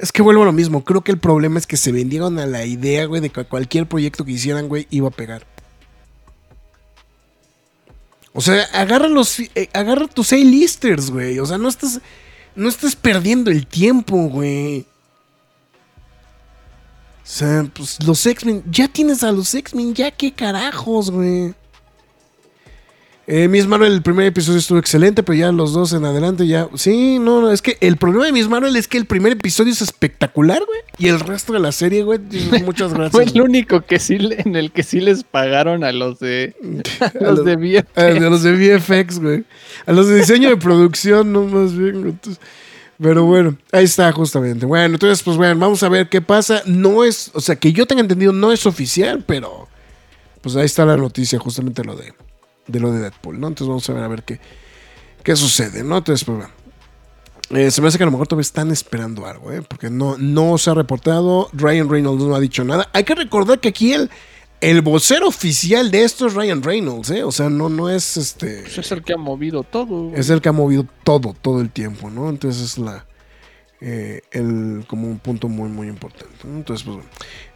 Es que vuelvo a lo mismo. Creo que el problema es que se vendieron a la idea, güey, de que cualquier proyecto que hicieran, güey, iba a pegar. O sea, agarra los, eh, agarra tus A-listers, güey. O sea, no estás, no estás perdiendo el tiempo, güey. O sea, pues los X-Men, ya tienes a los X-Men, ya qué carajos, güey. Eh, Miss Marvel, el primer episodio estuvo excelente, pero ya los dos en adelante ya. Sí, no, no, es que el problema de Miss Marvel es que el primer episodio es espectacular, güey. Y el resto de la serie, güey, muchas Fue gracias. el único que sí, en el que sí les pagaron a los de, a los de VFX. A los de VFX, güey. A los de diseño de producción, no más bien. güey. Pero bueno, ahí está justamente. Bueno, entonces, pues bueno, vamos a ver qué pasa. No es, o sea, que yo tenga entendido, no es oficial, pero pues ahí está la noticia, justamente lo de, de lo de Deadpool, ¿no? Entonces vamos a ver a ver qué, qué sucede, ¿no? Entonces, pues bueno. Eh, se me hace que a lo mejor todavía están esperando algo, ¿eh? Porque no, no se ha reportado. Ryan Reynolds no ha dicho nada. Hay que recordar que aquí el, el vocero oficial de esto es Ryan Reynolds, ¿eh? O sea, no, no es este. Pues es el que ha movido todo. Es el que ha movido todo, todo el tiempo, ¿no? Entonces es la. eh, el, como un punto muy, muy importante. ¿no? Entonces, pues bueno.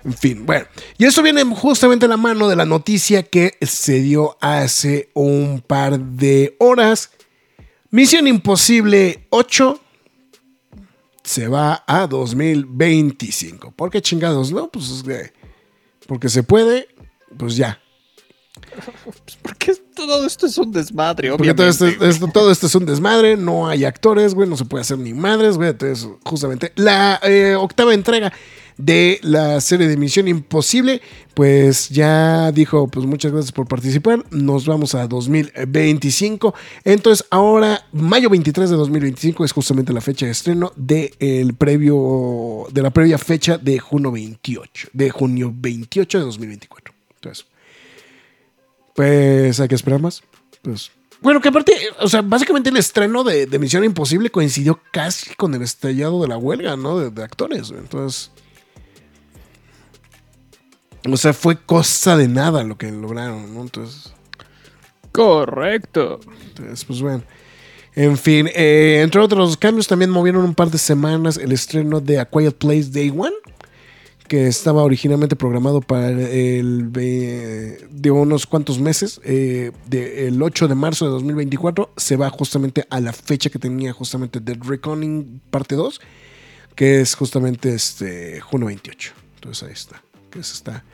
En fin, bueno. Y eso viene justamente a la mano de la noticia que se dio hace un par de horas. Misión Imposible 8 se va a 2025. ¿Por qué chingados? No, pues es que- porque se puede, pues ya. Porque todo esto es un desmadre, Porque todo obviamente. esto, esto- todo esto es un desmadre, no hay actores, güey, no se puede hacer ni madres, güey. Entonces, justamente, la eh, octava entrega de la serie de Misión Imposible, pues ya dijo, pues muchas gracias por participar, nos vamos a 2025. Entonces, ahora, mayo 23 de 2025 es justamente la fecha de estreno de el previo, de la previa fecha de junio 28, de junio 28 de 2024. Entonces, pues hay que esperar más. Pues. Bueno, que aparte, o sea, básicamente el estreno de, de Misión Imposible coincidió casi con el estallado de la huelga, ¿no? De, de actores. Entonces. O sea, fue cosa de nada lo que lograron, ¿no? Entonces. Correcto. Entonces, pues bueno. En fin, eh, entre otros cambios, también movieron un par de semanas el estreno de A Quiet Place Day One, que estaba originalmente programado para el de unos cuantos meses, eh, de- el 8 de marzo de 2024, se va justamente a la fecha que tenía justamente Dead Reckoning parte 2, que es justamente este junio 28. Entonces ahí está, que es esta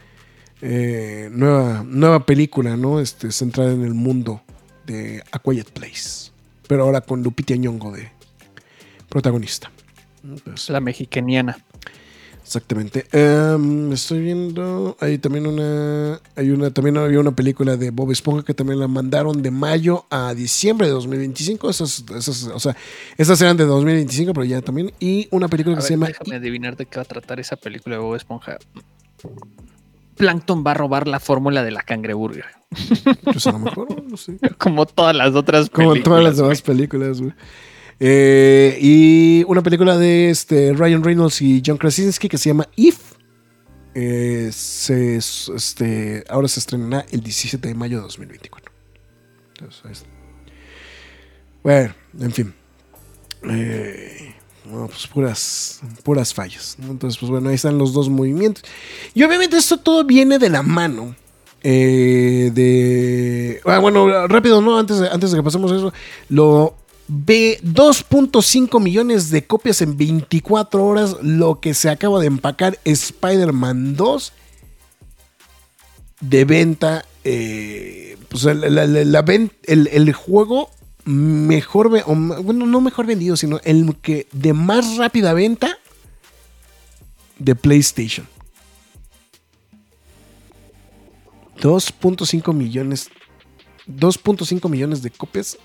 eh, nueva, nueva película, ¿no? Este, centrada en el mundo de A Quiet Place. Pero ahora con Lupita Nyong'o de protagonista. Entonces, La mexicaniana. exactamente. Em, estoy viendo. Hay también una. Hay una. También había una película de Bob Esponja que también la mandaron de mayo a diciembre de 2025. Esas, esas, o sea, esas eran de 2025, pero ya también. Y una película A que ver, se llama. déjame adivinar de qué va a tratar esa película de Bob Esponja. Plankton va a robar la fórmula de la cangreburger. Pues a lo mejor, no sé. Como todas las otras Como películas. todas las demás películas, güey. Eh, y una película de este Ryan Reynolds y John Krasinski que se llama If. Eh, se, este, ahora se estrenará el 17 de mayo de 2024. Entonces, ahí está. Bueno, en fin. Eh, Pues puras, puras fallas. Entonces, pues bueno, ahí están los dos movimientos. Y obviamente esto todo viene de la mano. eh, de. Ah, bueno, rápido, ¿no? Antes de, antes de que pasemos a eso. Lo ve 2.5 millones de copias en 24 horas. Lo que se acaba de empacar Spider-Man 2 de venta. eh, pues la- la- la- el, el juego mejor, o bueno, no mejor vendido, sino el que de más rápida venta de PlayStation. 2.5 millones 2.5 millones de copias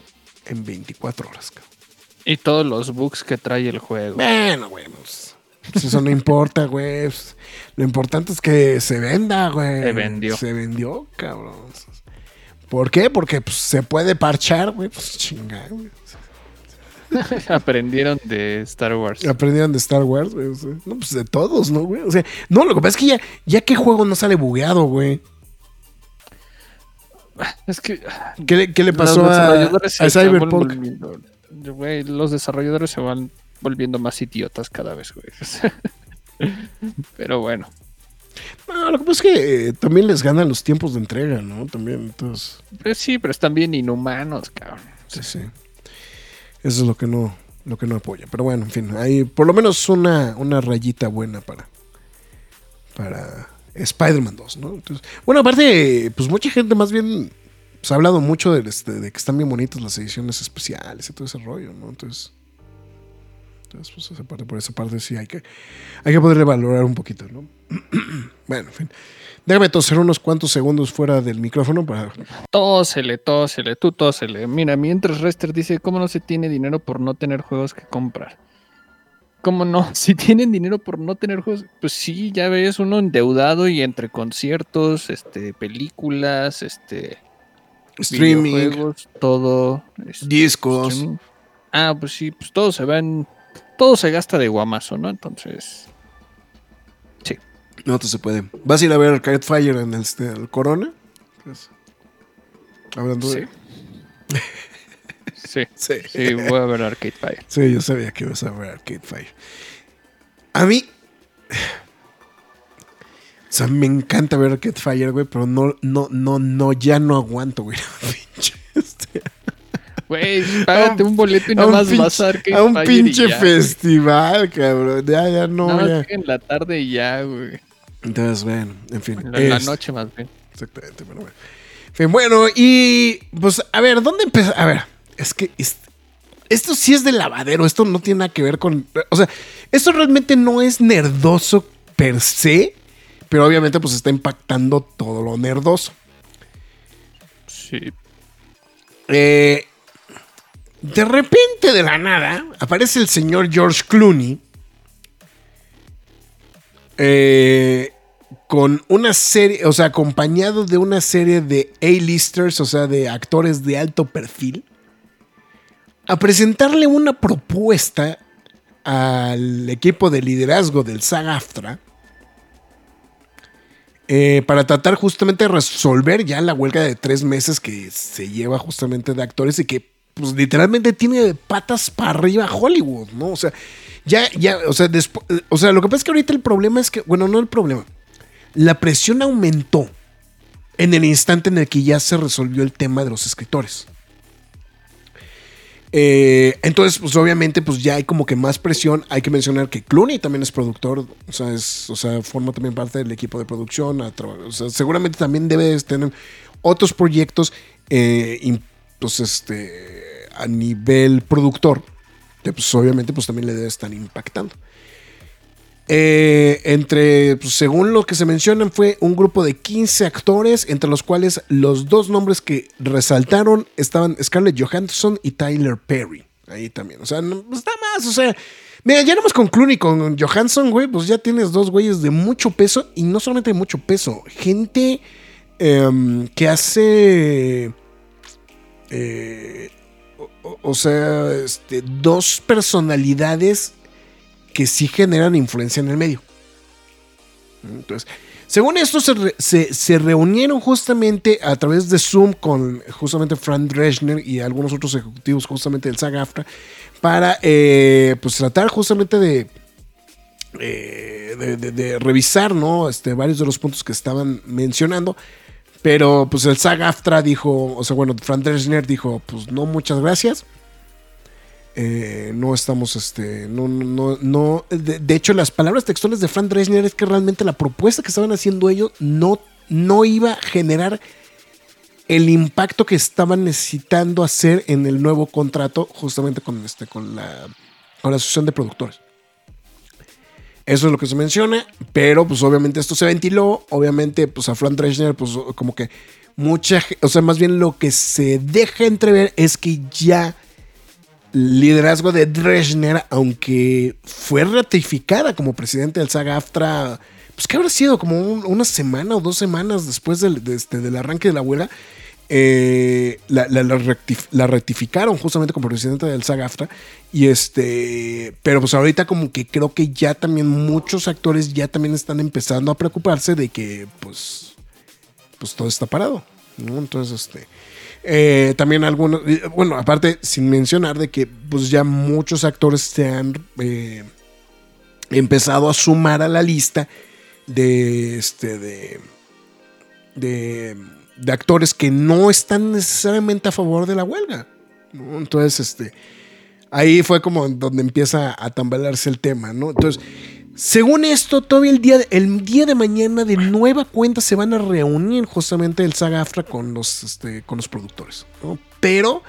en 24 horas. cabrón. Y todos los bugs que trae el juego. Bueno, güey, pues, pues eso no importa, güey. pues, Lo importante es que se venda, güey. Se vendió. Se vendió, cabrón. ¿Por qué? Porque pues, se puede parchar, güey. Pues chinga, güey. Aprendieron de Star Wars. Aprendieron de Star Wars, güey. o sea, no, pues de todos, ¿no, güey? O sea, no, lo que pasa es que ya, ya qué juego no sale bugueado, güey. Es que ¿Qué le, qué le pasó a, a Cyberpunk? güey, los desarrolladores se van volviendo más idiotas cada vez, güey. Pero bueno, No, lo que pasa es que eh, también les ganan los tiempos de entrega, ¿no? También, entonces, pues sí, pero están bien inhumanos, cabrón. sí, sí. Eso es lo que no, lo que no apoya. Pero bueno, en fin, hay por lo menos una, una rayita buena para, para Spider-Man 2, ¿no? Entonces, bueno, aparte, pues mucha gente más bien pues, ha hablado mucho de, este, de que están bien bonitas las ediciones especiales y todo ese rollo, ¿no? Entonces, entonces pues esa parte, por esa parte sí hay que, hay que poder valorar un poquito, ¿no? bueno, en fin. Déjame toser unos cuantos segundos fuera del micrófono para... Tósele, tósele, tú tósele. Mira, mientras Rester dice, ¿cómo no se tiene dinero por no tener juegos que comprar? ¿Cómo no? Si tienen dinero por no tener juegos, pues sí, ya ves, uno endeudado y entre conciertos, este, películas, este, Streaming, todo. este, discos. streaming. Ah, pues sí, pues todo se va en, todo se gasta de guamazo, ¿no? Entonces, No te se puede. ¿Vas a ir a ver Arcade Fire en el, este, el Corona? Pues, hablando sí. de... Sí, Sí. sí, voy a ver Arcade Fire. Sí, yo sabía que ibas a ver Arcade Fire. A mí... O sea, me encanta ver Arcade Fire, güey, pero no, no, no, no, ya no aguanto, güey. Pinche, este, Güey, págate un boleto y nada más pinche- vas a Arcade a un Fire y pinche ya. festival, cabrón. Ya, ya no, Nada ya. en la tarde y ya, güey. Entonces, bueno, en fin. En la, en la es- noche más bien. Exactamente, pero bueno. En fin, bueno, y pues, a ver, ¿dónde empezar? A ver, es que es- esto sí es de lavadero, esto no tiene nada que ver con. O sea, esto realmente no es nerdoso per se, pero obviamente, pues está impactando todo lo nerdoso. Sí. Eh, de repente, de la nada, aparece el señor George Clooney. Eh, con una serie, o sea, acompañado de una serie de A-listers, o sea, de actores de alto perfil, a presentarle una propuesta al equipo de liderazgo del SAG-AFTRA eh, para tratar justamente de resolver ya la huelga de tres meses que se lleva justamente de actores y que pues literalmente tiene de patas para arriba Hollywood, ¿no? O sea, ya, ya, o sea, después, o sea, lo que pasa es que ahorita el problema es que, bueno, no el problema, la presión aumentó en el instante en el que ya se resolvió el tema de los escritores. Eh, entonces, pues obviamente, pues ya hay como que más presión. Hay que mencionar que Clooney también es productor, o sea, es, o sea forma también parte del equipo de producción. o sea, seguramente también debe tener otros proyectos, eh, pues este, a nivel productor, pues obviamente pues también le debe estar impactando. Eh, entre, pues, según lo que se mencionan, fue un grupo de 15 actores, entre los cuales los dos nombres que resaltaron estaban Scarlett Johansson y Tyler Perry. Ahí también, o sea, no, pues más, o sea, mira, ya nomás con Clooney, con Johansson, güey, pues ya tienes dos güeyes de mucho peso y no solamente de mucho peso, gente em, que hace, eh, o, sea, este, dos personalidades que sí generan influencia en el medio. Entonces, según esto, se, re- se- se reunieron justamente a través de Zoom con justamente Frank Drescher y algunos otros ejecutivos justamente del SAG-AFTRA para eh, pues tratar justamente eh, de, de- de revisar, ¿no? Este, varios de los puntos que estaban mencionando. Pero pues el SAG-AFTRA dijo, o sea, bueno, Frank Dresner dijo, pues no, muchas gracias. Eh, no estamos, este, no, no, no, de, de hecho las palabras textuales de Frank Dresner es que realmente la propuesta que estaban haciendo ellos no, no iba a generar el impacto que estaban necesitando hacer en el nuevo contrato justamente con, este, con, la, con la asociación de productores. Eso es lo que se menciona, pero pues obviamente esto se ventiló, obviamente pues a Frank Drescher pues como que mucha, o sea, más bien lo que se deja entrever es que ya liderazgo de Drescher, aunque fue ratificada como presidente del SAG AFTRA, pues que habrá sido como un- una semana o dos semanas después del, de este- arranque de la huelga, eh, la, la- la rectif- la rectificaron justamente como presidente del SAG AFTRA. Y este, pero pues ahorita como que creo que ya también muchos actores ya también están empezando a preocuparse de que pues, pues todo está parado. ¿no? Entonces, este, eh, también algunos, eh, bueno, aparte, sin mencionar de que pues ya muchos actores se han empezado a sumar a la lista de este de, de, de actores que no están necesariamente a favor de la huelga. ¿no? Entonces, este, ahí fue como donde empieza a tambalearse el tema, ¿no? Entonces, según esto, todavía el día, el día de mañana de nueva cuenta se van a reunir justamente el Saga Aftra con los, este, con los productores. Pero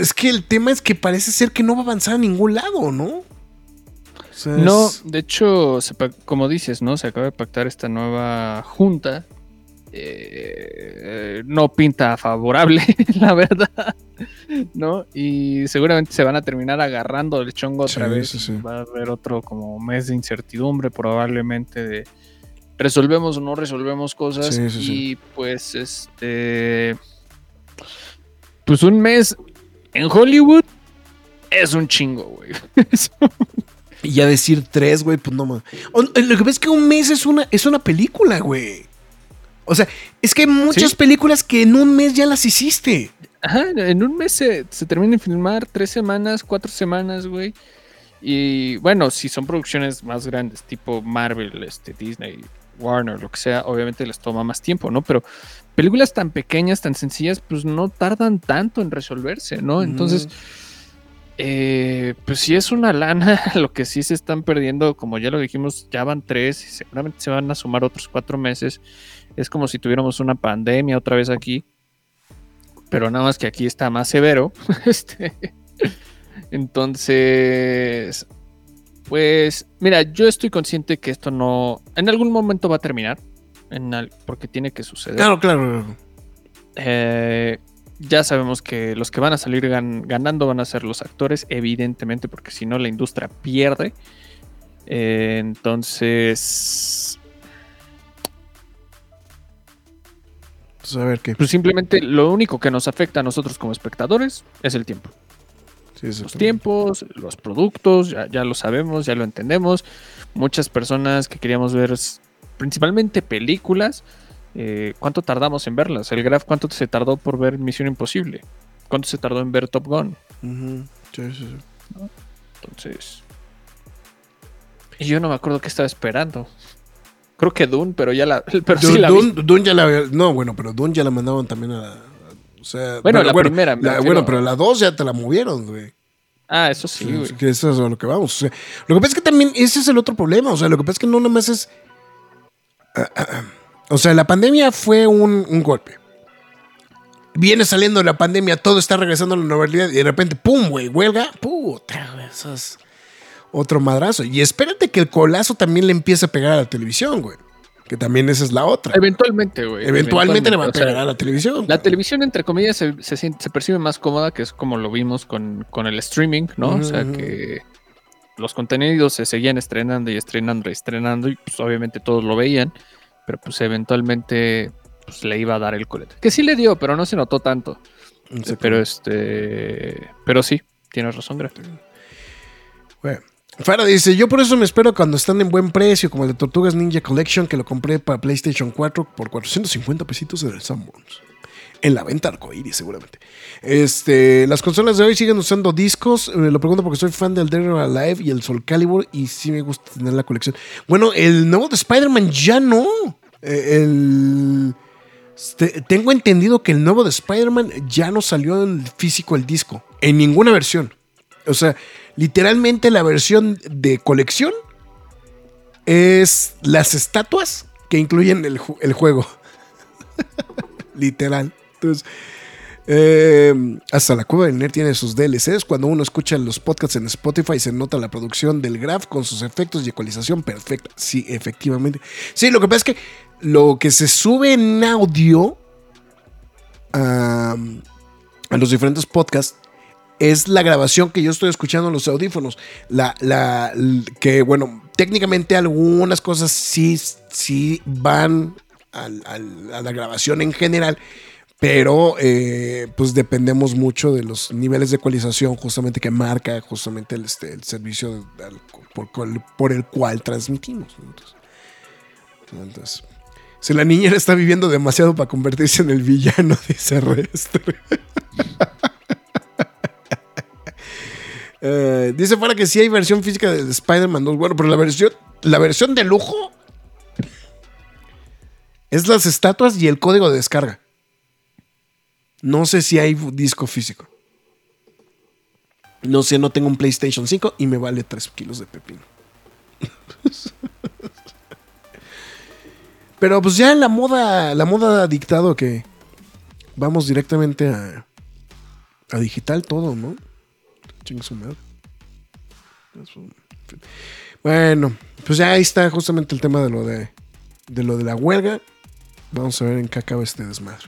es que el tema es que parece ser que no va a avanzar a ningún lado, ¿no? Sea, No, es- de hecho, como dices, ¿no? Se acaba de pactar esta nueva junta. eh, no pinta favorable, la verdad. ¿No? Y seguramente se van a terminar agarrando el chongo otra vez. sí, sí. Va a haber otro como mes de incertidumbre, probablemente de resolvemos o no resolvemos cosas. Y pues este. Pues un mes en Hollywood es un chingo, güey. Y ya decir tres, güey, pues no más. Lo que pasa es que un mes es una, es una película, güey. O sea, es que hay muchas Sí. películas que en un mes ya las hiciste. Ajá, en un mes se, se termina de filmar, tres semanas, cuatro semanas, güey. Y bueno, si son producciones más grandes, tipo Marvel, este, Disney, Warner, lo que sea, obviamente les toma más tiempo, ¿no? Pero películas tan pequeñas, tan sencillas, pues no tardan tanto en resolverse, ¿no? Entonces, eh, pues sí es una lana, lo que sí se están perdiendo, como ya lo dijimos, ya van tres y seguramente se van a sumar otros cuatro meses. Es como si tuviéramos una pandemia otra vez aquí pero nada más que aquí está más severo. Este, entonces, pues, mira, yo estoy consciente que esto no, en algún momento va a terminar, en al- porque tiene que suceder. Claro, claro. Eh, ya sabemos que los que van a salir gan- ganando van a ser los actores, evidentemente, porque si no la industria pierde. Eh, entonces, Pues a ver qué. pues simplemente lo único que nos afecta a nosotros como espectadores es el tiempo. Sí, los tiempos, los productos, ya, ya lo sabemos, ya lo entendemos. Muchas personas que queríamos ver principalmente películas, eh, ¿cuánto tardamos en verlas? El Graf, ¿cuánto se tardó por ver Misión Imposible? ¿Cuánto se tardó en ver Top Gun? Sí, sí, sí. Entonces... Y yo no me acuerdo qué estaba esperando. Creo que Dune, pero ya la... Pero sí Dune, la vi. Dune- Dune ya la No, bueno, pero Dune ya la mandaban también a. a- o sea, Bueno, la primera, la- bueno, pero la dos ya te la movieron, güey. Ah, eso sí, güey. que eso es a lo que vamos. O sea, lo que pasa es que también ese es el otro problema. O sea, lo que pasa es que no nomás es. ah, ah, ah. O sea, la pandemia fue un, un golpe. Viene saliendo de la pandemia, todo está regresando a la normalidad y de repente, ¡pum! güey, huelga. Puta, eso es otro madrazo. Y espérate que el colazo también le empiece a pegar a la televisión, güey. Que también esa es la otra. Eventualmente, güey. Eventualmente le va a o sea, pegar a la televisión. La televisión, entre comillas, se, se siente- se percibe más cómoda, que es como lo vimos con, con el streaming, ¿no? o sea que los contenidos se seguían estrenando y estrenando y estrenando, y pues obviamente todos lo veían, pero pues eventualmente pues, le iba a dar el colete. Que sí le dio, pero no se notó tanto. Pero este. Pero sí, tienes razón, Graf. Bueno. Fara dice, yo por eso me espero cuando están en buen precio, como el de Tortugas Ninja Collection, que lo compré para PlayStation 4 por 450 pesitos en el Sanborns. En la venta arcoíris, seguramente. Este, las consolas de hoy siguen usando discos. Me lo pregunto porque soy fan del Dead or Alive y el Soul Calibur y sí me gusta tener la colección. Bueno, el nuevo de Spider-Man ya no. Eh, el, este, tengo entendido que el nuevo de Spider-Man ya no salió en físico el disco. En ninguna versión. O sea, literalmente la versión de colección es las estatuas que incluyen el, el juego. Literal. Entonces, eh, hasta la cueva del nerd tiene sus DLCs. Cuando uno escucha los podcasts en Spotify, se nota la producción del Graph con sus efectos y ecualización perfecta. Sí, efectivamente. Sí, lo que pasa es que lo que se sube en audio a, los diferentes podcasts es la grabación que yo estoy escuchando en los audífonos. La, la, que, bueno, técnicamente algunas cosas sí, sí van a la grabación en general, pero eh, pues dependemos mucho de los niveles de ecualización justamente que marca justamente el, este, el servicio por, por el cual transmitimos. Entonces, entonces, si la niñera está viviendo demasiado para convertirse en el villano, dice Restre. Eh, dice fuera que sí hay versión física de Spider-Man 2. Bueno, pero la versión, la versión de lujo es las estatuas y el código de descarga. No sé si hay disco físico. No sé, no tengo un PlayStation 5 y me vale 3 kilos de pepino. Pero pues ya la moda, la moda ha dictado que vamos directamente a, a digital todo, ¿no? Chingue su. Bueno, pues ya ahí está justamente el tema de lo de, de lo de la huelga. Vamos a ver en qué acaba este desmadre.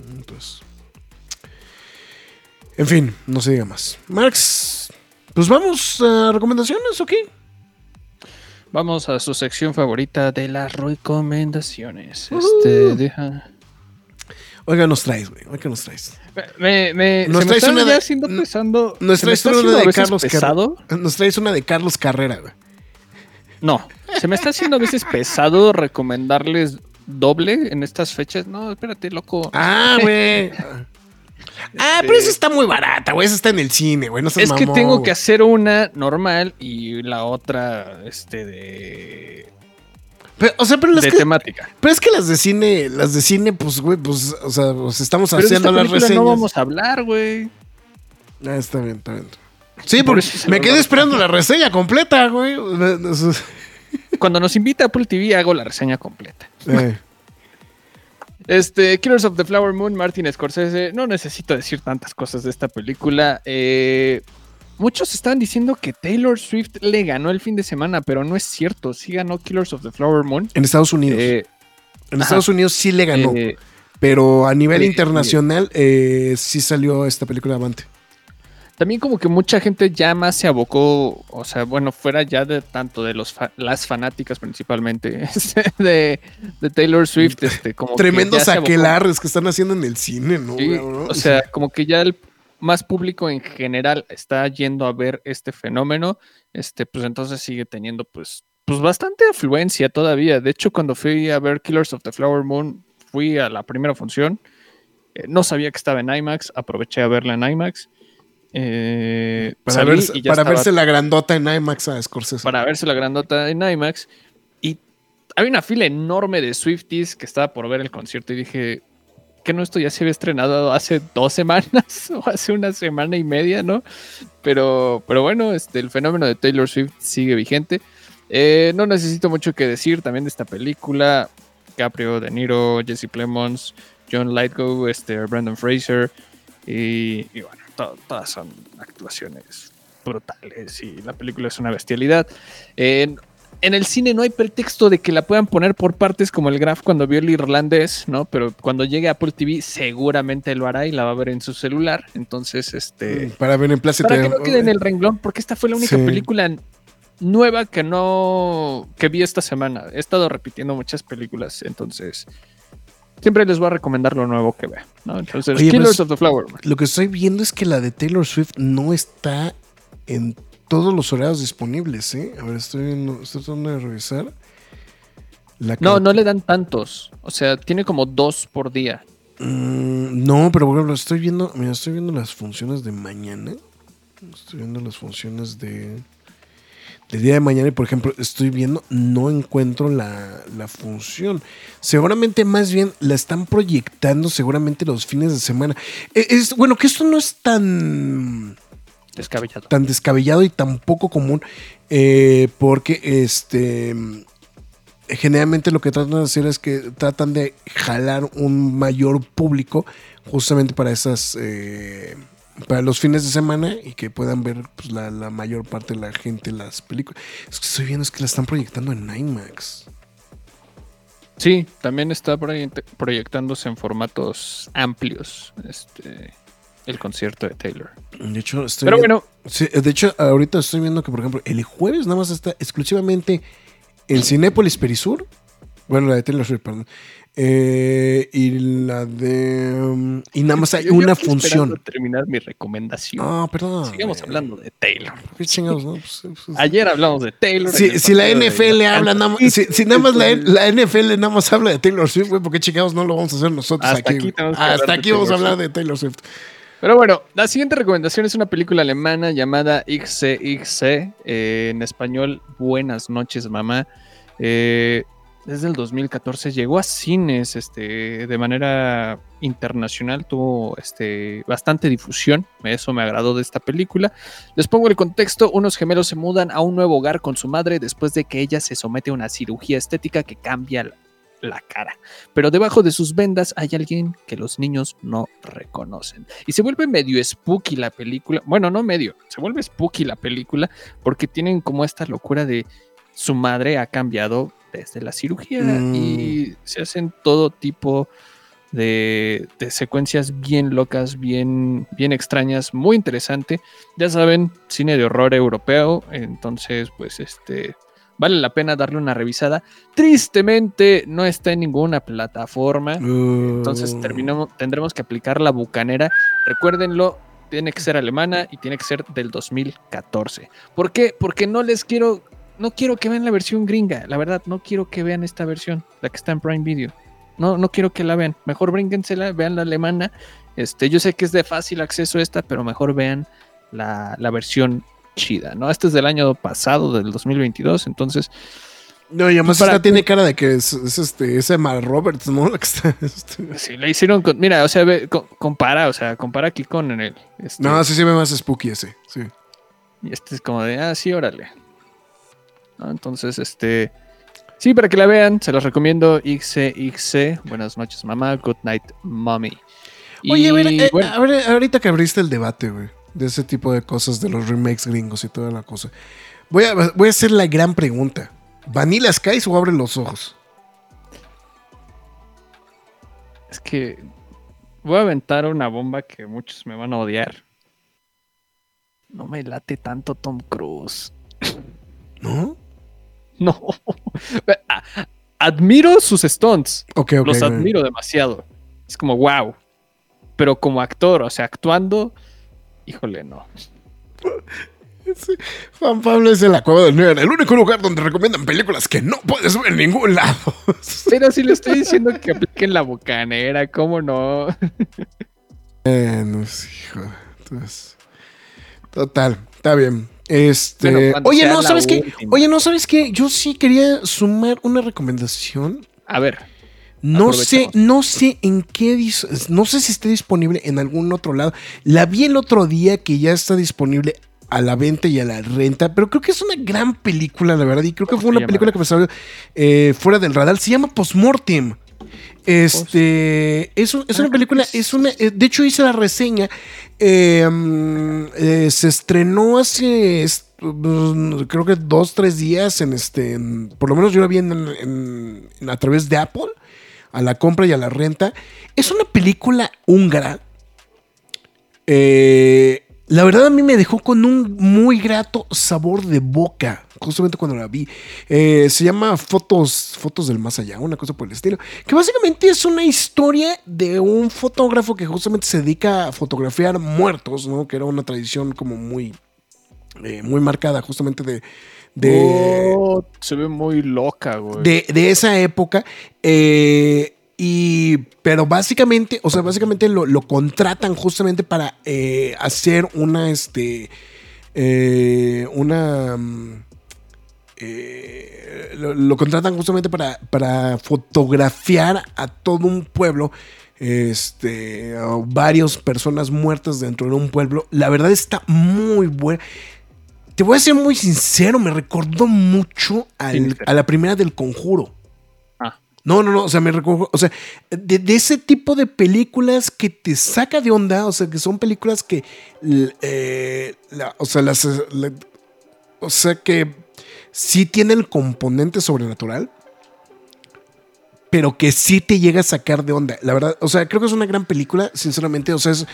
Entonces. En fin, no se diga más. Marx, pues vamos a recomendaciones, ¿o qué? Vamos a su sección favorita de las recomendaciones. Ujú. Este, deja. Oiga, nos traes, güey. Oiga, nos traes. Me, me, Nos se me traes está una de- haciendo pesando. Nos me traes una de Carlos pesado. Nos traes una de Carlos Carrera, güey. No, se me está haciendo a veces pesado recomendarles doble en estas fechas. No, espérate, loco. Ah, güey. Ah, pero esa está muy barata, güey. Esa está en el cine, güey. No es que tengo güey. que hacer una normal y la otra, este, de, Pero, o sea, pero las de que, temática. pero es que las de cine, las de cine, pues, güey, pues, o sea, pues estamos Pero haciendo las reseñas. no vamos a hablar, güey. Ah, está bien, está bien. Sí, Por porque me quedé esperando la reseña completa, güey. Cuando nos invita a Apple TV hago la reseña completa. Eh, Este, Killers of the Flower Moon, Martin Scorsese. No necesito decir tantas cosas de esta película. Eh, muchos estaban diciendo que Taylor Swift le ganó el fin de semana, pero no es cierto. Sí ganó Killers of the Flower Moon. en Estados Unidos. Eh, en ajá. Estados Unidos sí le ganó. eh, pero a nivel internacional sí salió esta película avante. También como que mucha gente ya más se abocó, o sea, bueno, fuera ya de tanto de los fa- las fanáticas principalmente este, de, de Taylor Swift, este, como Tremendos aquelarres que están haciendo en el cine, ¿no? Sí, o sea, como que ya el más público en general está yendo a ver este fenómeno, este, pues entonces sigue teniendo pues, pues bastante afluencia todavía. De hecho, cuando fui a ver Killers of the Flower Moon, fui a la primera función, eh, no sabía que estaba en IMAX, aproveché a verla en IMAX. Eh, para ya para estaba- verse la grandota en IMAX a Scorsese. para verse la grandota en IMAX. Y había una fila enorme de Swifties que estaba por ver el concierto y dije, que no esto ya se había estrenado hace dos semanas o hace una semana y media, ¿no? Pero, pero bueno, este, el fenómeno de Taylor Swift sigue vigente. Eh, no necesito mucho que decir también de esta película. Caprio, De Niro, Jesse Plemons, John Lithgow, este, Brandon Fraser. Y, y bueno, to- todas son actuaciones brutales y la película es una bestialidad. En, en el cine no hay pretexto de que la puedan poner por partes como el Graf cuando vio el irlandés, ¿no? Pero cuando llegue a Apple TV seguramente lo hará y la va a ver en su celular. Entonces, este... Mm, para ver en Plaza Para que no quede en el renglón, porque esta fue la única Sí. película nueva que no que vi esta semana. He estado repitiendo muchas películas, entonces siempre les voy a recomendar lo nuevo que vea. ¿no? Entonces, Oye, Killers pues, of the Flower. Lo que estoy viendo es que la de Taylor Swift no está en todos los horarios disponibles, ¿eh? A ver, estoy, viendo- estoy tratando de revisar. La No, no le dan tantos. O sea, tiene como dos por día. Mm, no, pero por ejemplo, estoy viendo, mira, estoy viendo las funciones de mañana. Estoy viendo las funciones de del día de mañana y por ejemplo estoy viendo, no encuentro la, la función. Seguramente más bien la están proyectando seguramente los fines de semana. E- Es, bueno, que esto no es tan Descabellado. tan descabellado y tan poco común eh, porque este generalmente lo que tratan de hacer es que tratan de jalar un mayor público justamente para esas eh, para los fines de semana y que puedan ver pues, la, la mayor parte de la gente las películas es que estoy viendo es que la están proyectando en IMAX Sí, también está proyect- proyectándose en formatos amplios este, el concierto de Taylor. de hecho estoy Pero viendo- bueno, Sí, de hecho, ahorita estoy viendo que, por ejemplo, el jueves nada más está exclusivamente en Cinépolis Perisur. Bueno, la de Taylor Swift, perdón. Eh, y la de. um, y nada más hay yo- una función. terminar mi recomendación. Ah, perdón. Sigamos hablando de Taylor. Qué chingados, ¿no? Pues, pues, Ayer hablamos de Taylor. si, si la partido de NFL habla nada más, si, si nada más la, la NFL nada más habla de Taylor Swift, güey, ¿por qué chingados no lo vamos a hacer nosotros Hasta aquí? Hasta aquí vamos a hablar de Taylor Swift. Pero bueno, la siguiente recomendación es una película alemana llamada XCXC, eh, en español Buenas noches mamá. Eh, desde el 2014 llegó a cines este, de manera internacional, tuvo este, bastante difusión, eso me agradó de esta película. Les pongo el contexto, unos gemelos se mudan a un nuevo hogar con su madre después de que ella se somete a una cirugía estética que cambia la- la cara pero debajo de sus vendas hay alguien que los niños no reconocen. Y se vuelve medio spooky la película. Bueno, no medio, se vuelve spooky la película porque tienen como esta locura de su madre ha cambiado desde la cirugía Mm. y se hacen todo tipo de, de secuencias bien locas, bien, bien extrañas, muy interesante. Ya saben, cine de horror europeo, entonces pues este vale la pena darle una revisada. Tristemente no está en ninguna plataforma. Entonces Uh, terminamos, tendremos que aplicar la bucanera. Recuérdenlo, tiene que ser alemana y tiene que ser del 2014. ¿Por qué? Porque no les quiero, no quiero que vean la versión gringa. La verdad, no quiero que vean esta versión, la que está en Prime Video. No, no quiero que la vean. Mejor brínquensela, vean la alemana. Este, yo sé que es de fácil acceso esta, pero mejor vean la, la versión chida, ¿no? Este es del año pasado, del 2022, entonces No, y además esta tiene cara de que es, es este, es Emma Roberts, ¿no? La que está, este- Sí, la hicieron con, mira, o sea, ve, co- compara, o sea, compara aquí con el, este, No, sí se ve más spooky ese, sí. y este es como de, ah, sí, órale. ¿No? Entonces, este, sí, para que la vean, se los recomiendo, XCXC, buenas noches, mamá, good night, mommy. Oye, eh, bueno, a ver, ahorita que abriste el debate, güey, de ese tipo de cosas, de los remakes gringos y toda la cosa, voy a, voy a hacer la gran pregunta. ¿Vanilla Skies o abre los ojos? es que voy a aventar una bomba que muchos me van a odiar. No me late tanto Tom Cruise. ¿No? No. Admiro sus stunts. Ok, ok. los admiro demasiado. Es como, wow. Pero como actor, o sea, actuando, híjole, no. Juan Pablo es de la Cueva del Nerd, el único lugar donde recomiendan películas que no puedes ver en ningún lado. Pero si le estoy diciendo que apliquen la bocanera, ¿cómo no? Eh, no hijo. Entonces, total, está bien. Este, Bueno, oye, no, ¿sabes qué? última. Oye, no, ¿sabes qué? Yo sí quería sumar una recomendación. A ver, No sé, no sé en qué, no sé si esté disponible en algún otro lado. La vi el otro día que ya está disponible a la venta y a la renta, pero creo que es una gran película, la verdad, y creo que ¿Cómo fue una película que me salió eh, fuera del radar. Se llama Postmortem. Este es, un- es Ah, una película, es una. eh, De hecho, hice la reseña. eh, mm, eh, se estrenó hace mm, creo que dos, tres días en este. en- por lo menos yo la vi en- en- en- a través de Apple. A la compra y a la renta. Es una película húngara. Eh, la verdad a mí me dejó con un muy grato sabor de boca, justamente cuando la vi. Eh, se llama Fotos, Fotos del Más Allá, una cosa por el estilo. Que básicamente es una historia de un fotógrafo que justamente se dedica a fotografiar muertos, ¿no? Que era una tradición como muy, eh, muy marcada justamente de... de Oh, se ve muy loca, güey. de, de esa época. eh, Y, pero básicamente, o sea, básicamente lo, lo contratan justamente para hacer una, este, una, mm, eh, lo, lo contratan justamente para, para fotografiar a todo un pueblo, este, varias personas muertas dentro de un pueblo. La verdad está muy buena. Te voy a ser muy sincero, me recordó mucho al- a la primera del conjuro. Ah. No, no, no, o sea, me recuerdo, o sea, de, de ese tipo de películas que te saca de onda, o sea, que son películas que, eh, la- o sea, las, la- o sea, que sí tiene el componente sobrenatural, pero que sí te llega a sacar de onda. La verdad, o sea, creo que es una gran película, sinceramente, o sea, es,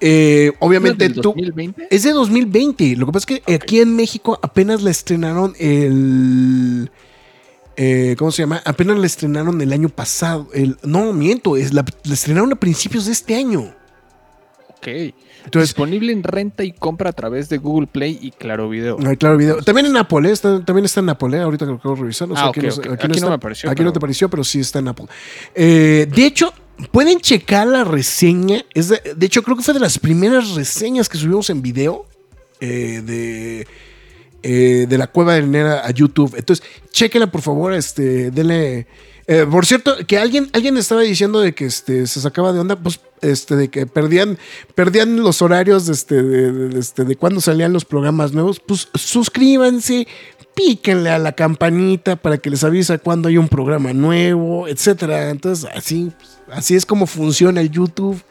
eh, obviamente ¿Del tú... 2020? Es de 2020. Lo que pasa es que aquí en México apenas la estrenaron el. eh, ¿Cómo se llama? Apenas la estrenaron el año pasado. El, no, miento. Es la, la estrenaron a principios de este año. Ok. Entonces, Disponible en renta y compra a través de Google Play y Claro Video. ay, claro, video. También en Apple, ¿eh? Está- también está en Apple, ¿eh? Ahorita que lo acabo de revisar. O sea, Ah, aquí no, ok. aquí Aquí no no está- me apareció, Aquí no te apareció, pero sí está en Apple. Eh, de hecho, pueden checar la reseña. Es de, de hecho, creo que fue de las primeras reseñas que subimos en video eh, de, eh, de la cueva de Nera a YouTube. Entonces, chequenla, por favor. Este, denle. eh, por cierto, que alguien, alguien estaba diciendo de que este, se sacaba de onda, pues, este, de que perdían, perdían los horarios de, este, de, de- este, de cuando salían los programas nuevos. Pues suscríbanse, píquenle a la campanita para que les avisa cuando hay un programa nuevo, etcétera. Entonces, así, así es como funciona el YouTube.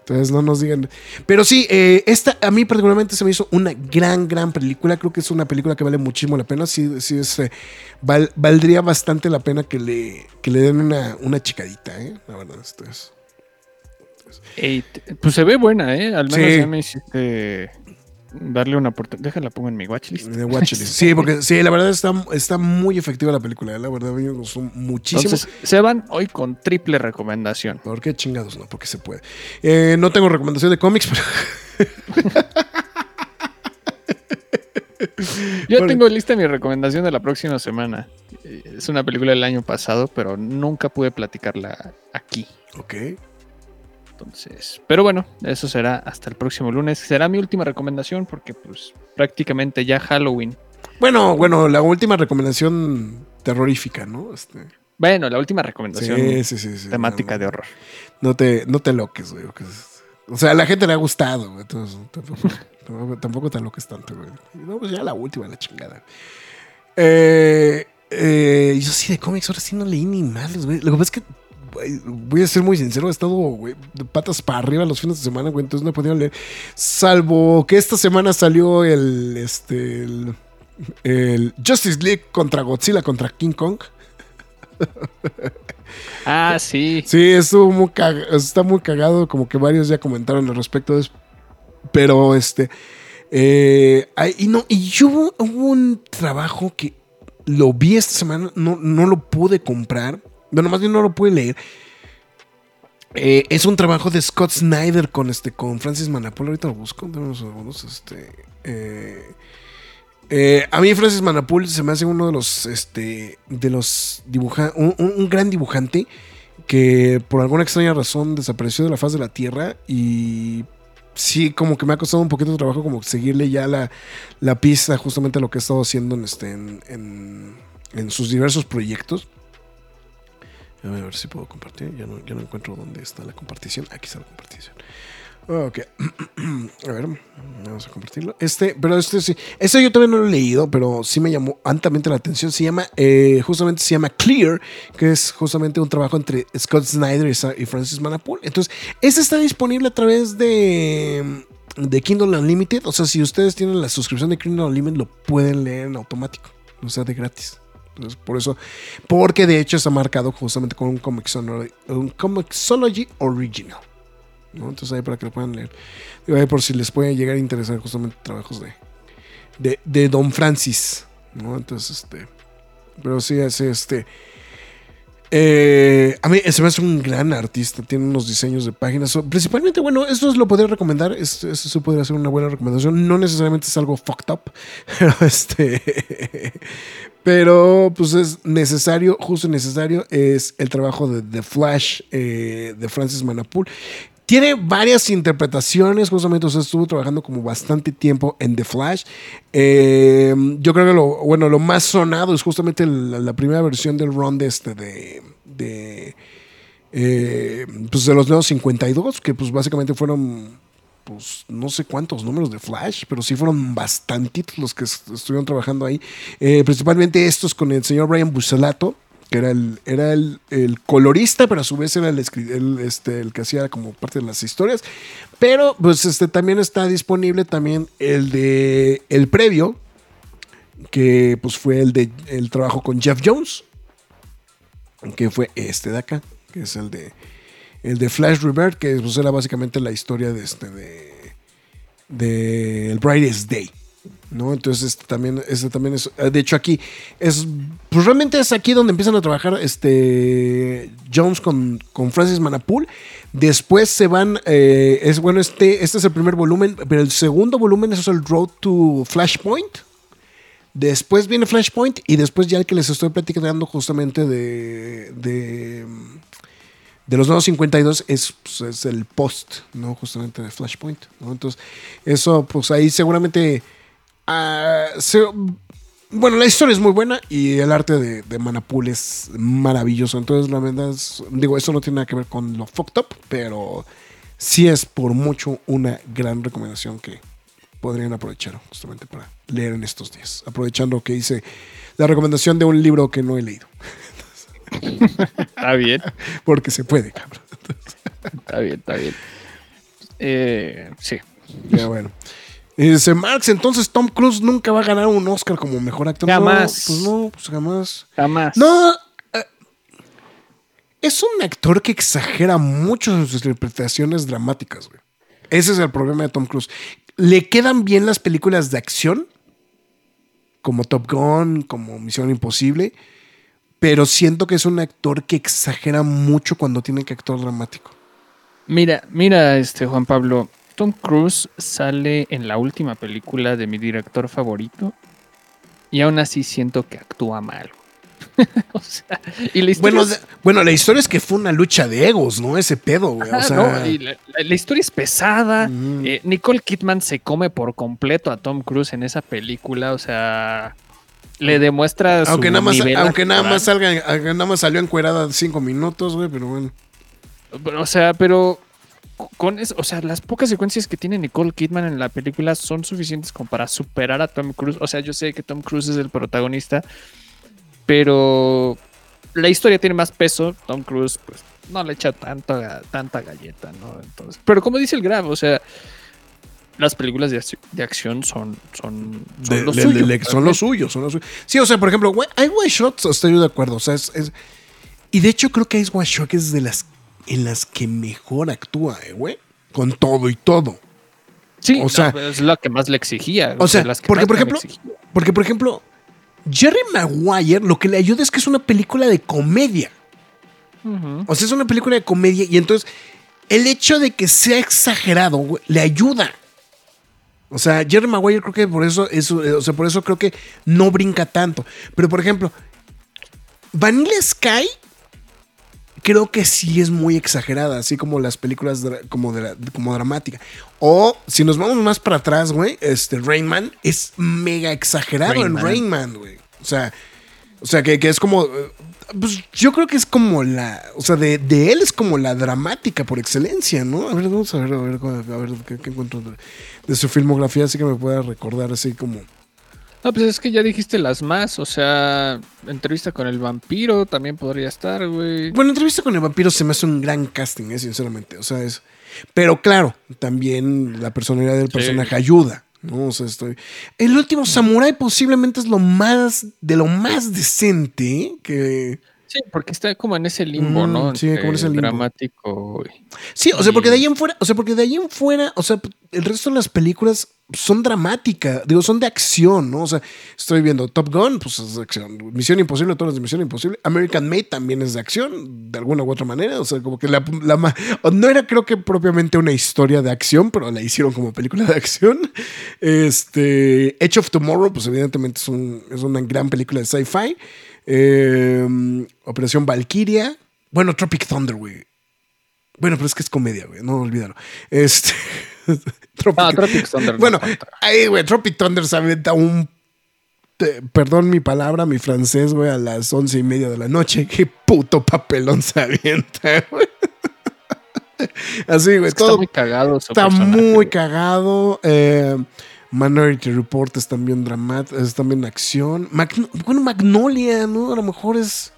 Entonces no nos digan. Pero sí, eh, esta a mí particularmente se me hizo una gran, gran película. Creo que es una película que vale muchísimo la pena. Sí, sí eh, val- valdría bastante la pena que le, que le den una, una chicadita, ¿eh? La verdad, esto es. Pues se ve buena, ¿eh? Al menos Sí. ya me hiciste darle una oportunidad. Déjala, pongo en mi watchlist. De Watchlist. Sí, porque sí, la verdad está, está muy efectiva la película. ¿eh? La verdad, me gustó muchísimo. Entonces, se van hoy con triple recomendación. ¿Por qué chingados no? Porque se puede. Eh, no tengo recomendación de cómics, pero. Yo tengo lista mi recomendación de la próxima semana. Es una película del año pasado, pero nunca pude platicarla aquí. Ok. Entonces, pero bueno, eso será hasta el próximo lunes. Será mi última recomendación porque pues prácticamente ya Halloween. Bueno, bueno, la última recomendación terrorífica, ¿no? Este, Bueno, la última recomendación sí, sí, sí, temática no, de horror. No te, no te loques, güey. O sea, a la gente le ha gustado, güey. Entonces, tampoco, tampoco, tampoco te loques tanto, güey. No, pues ya la última, la chingada. Eh, eh, yo sí de cómics, ahora sí no leí ni madres, güey. Lo que pasa es que, voy a ser muy sincero, he estado, de patas para arriba los fines de semana, güey. Entonces no he podido leer. Salvo que esta semana salió el, este, el, el Justice League contra Godzilla contra King Kong. Ah, sí. Sí, estuvo muy cag- está muy cagado, como que varios ya comentaron al respecto de eso. Pero este. eh, y no, y yo hubo, hubo un trabajo que lo vi esta semana, no, no lo pude comprar. Bueno, más bien no lo pude leer. Eh, es un trabajo de Scott Snyder con este con Francis Manapul. Ahorita lo busco. dame unos segundos, este, eh, eh, a mí Francis Manapul se me hace uno de los este de los un, un- gran dibujante que por alguna extraña razón desapareció de la faz de la tierra y sí como que me ha costado un poquito de trabajo como seguirle ya la, la pista justamente a lo que he estado haciendo en este en- en sus diversos proyectos. Déjame ver si puedo compartir. Ya no, ya no encuentro dónde está la compartición. Aquí está la compartición. Ok. a ver, vamos a compartirlo. Este, pero este sí. Este yo también no lo he leído, pero sí me llamó altamente la atención. Se llama, eh, justamente se llama Clear, que es justamente un trabajo entre Scott Snyder y Francis Manapul. Entonces, este está disponible a través de, de Kindle Unlimited. O sea, si ustedes tienen la suscripción de Kindle Unlimited, lo pueden leer en automático. O sea, de gratis. Entonces, por eso, porque de hecho está marcado justamente con un Comixology, Original. Entonces ahí para que lo puedan leer. Digo, ahí por si les puede llegar a interesar justamente trabajos de, de, de Don Francis. Entonces, este. Pero sí, es este. eh, a mí se me hace un gran artista, tiene unos diseños de páginas. Principalmente, bueno, esto lo podría recomendar. Esto, esto podría ser una buena recomendación. No necesariamente es algo fucked up, pero este. Pero pues es necesario, justo necesario, es el trabajo de The Flash eh, de Francis Manapul. Tiene varias interpretaciones, justamente o sea, estuvo trabajando como bastante tiempo en The Flash. Eh, yo creo que lo, bueno, lo más sonado es justamente la, la primera versión del run de este de, de, eh, pues de los nuevos 52, que pues básicamente fueron pues no sé cuántos números de Flash, pero sí fueron bastantitos los que est- estuvieron trabajando ahí. Eh, principalmente estos con el señor Brian Buscelato, que era el, era el, colorista, pero a su vez era el, este, el que hacía como parte de las historias. Pero pues este también está disponible también el de el previo, que pues fue el de el trabajo con Jeff Jones, que fue este de acá, que es el de el de Flash Rebirth, que pues, era básicamente la historia de este de de el Brightest Day. ¿no? Entonces este también, este también es, de hecho aquí es, pues realmente es aquí donde empiezan a trabajar este Jones con, con Francis Manapul. Después se van, eh, es bueno, este, este es el primer volumen, pero el segundo volumen es el Road to Flashpoint. Después viene Flashpoint y después ya el que les estoy platicando justamente de, de, de los nuevos 52 es, pues, es el post, ¿no? Justamente de Flashpoint, ¿no? Entonces, eso, pues ahí seguramente... ah, bueno, la historia es muy buena y el arte de, de Manapul es maravilloso. Entonces, la verdad es, digo, eso no tiene nada que ver con lo fucked up, pero sí es por mucho una gran recomendación que podrían aprovechar justamente para leer en estos días. Aprovechando que hice la recomendación de un libro que no he leído, Está bien, porque se puede, cabrón. está bien, está bien. Eh, sí. Ya bueno. Y dice Marx, entonces Tom Cruise nunca va a ganar un Oscar como mejor actor. No, Jamás. pues no, pues jamás. Jamás. No, eh, es un actor que exagera mucho en sus interpretaciones dramáticas, güey. Ese es el problema de Tom Cruise. Le quedan bien las películas de acción, como Top Gun, como Misión Imposible, pero siento que es un actor que exagera mucho cuando tiene que actuar dramático. Mira, mira, este Juan Pablo. Tom Cruise sale en la última película de mi director favorito y aún así siento que actúa mal. o sea, y la historia Bueno, es- bueno, la historia es que fue una lucha de egos, ¿no? Ese pedo, güey. O sea, no, y la, la- la historia es pesada. Eh, Nicole Kidman se come por completo a Tom Cruise en esa película. O sea, le demuestra su aunque nada más, nivel aunque nada más salga, aunque nada más salió encuerada cinco minutos, güey, pero bueno. O sea, pero con eso, o sea, las pocas secuencias que tiene Nicole Kidman en la película son suficientes como para superar a Tom Cruise. O sea, yo sé que Tom Cruise es el protagonista, pero la historia tiene más peso. Tom Cruise, pues, no le echa tanto, tanta galleta, ¿no? Entonces, pero como dice el Grab, o sea, las películas de, de acción son, son, son De- los suyos, son los suyos. Sí, o sea, por ejemplo, hay one shots, estoy de acuerdo. O sea, es, es- y de hecho creo que hay one shot es de las en las que mejor actúa, eh, güey. Con todo y todo. Sí, o sea- no, es lo que más le exigía. O sea, las que porque por ejemplo, porque por ejemplo, Jerry Maguire lo que le ayuda es que es una película de comedia. O sea, es una película de comedia y entonces el hecho de que sea exagerado güey, le ayuda. O sea, Jerry Maguire creo que por eso, eso, eh, o sea, por eso creo que no brinca tanto. Pero por ejemplo, Vanilla Sky creo que sí es muy exagerada, así como las películas como, dra- como dramática. O si nos vamos más para atrás, güey, este Rain es mega exagerado Rain en Man. Rain Man, güey. O sea, o sea que, que es como, eh, pues yo creo que es como la, o sea, de, de él es como la dramática por excelencia, ¿no? A ver, vamos a ver, a ver, a ver qué, qué encuentro de, de su filmografía, así que me pueda recordar así como... No, pues es que ya dijiste las más, o sea, entrevista con el vampiro también podría estar, güey. Bueno, entrevista con el vampiro se me hace un gran casting, eh, sinceramente. O sea, es. Pero claro, también la personalidad del personaje ayuda. ¿No? O sea, estoy. El último Samurai posiblemente es lo más. de lo más decente que. Sí, porque está como en ese limbo, Mm, ¿no? sí, como en ese limbo. Dramático. y- Sí, o sea, porque de ahí en fuera. O sea, porque de ahí en fuera. O sea, el resto de las películas. son dramáticas, digo, son de acción, ¿no? O sea, estoy viendo Top Gun, pues es de acción. Misión Imposible, todas las de Misión Imposible. American Made también es de acción, de alguna u otra manera. O sea, como que la, la ma- no era creo que propiamente una historia de acción, pero la hicieron como película de acción. Este, Edge of Tomorrow, pues evidentemente es, un- es una gran película de sci-fi. Eh, Operación Valkyria. Bueno, Tropic Thunder, güey. Bueno, pero es que es comedia, güey. No olvídalo. Este. Tropic, Ah, Tropic Thunder. no bueno, ahí, güey, Tropic Thunder se avienta un. perdón mi palabra, mi francés, güey, a las once y media de la noche. Qué puto papelón se avienta, güey. Así, güey, Es que todo está muy cagado. está muy cagado. Eh, Minority Report es también dramático, es también acción. Bueno, Magnolia, ¿no? A lo mejor es.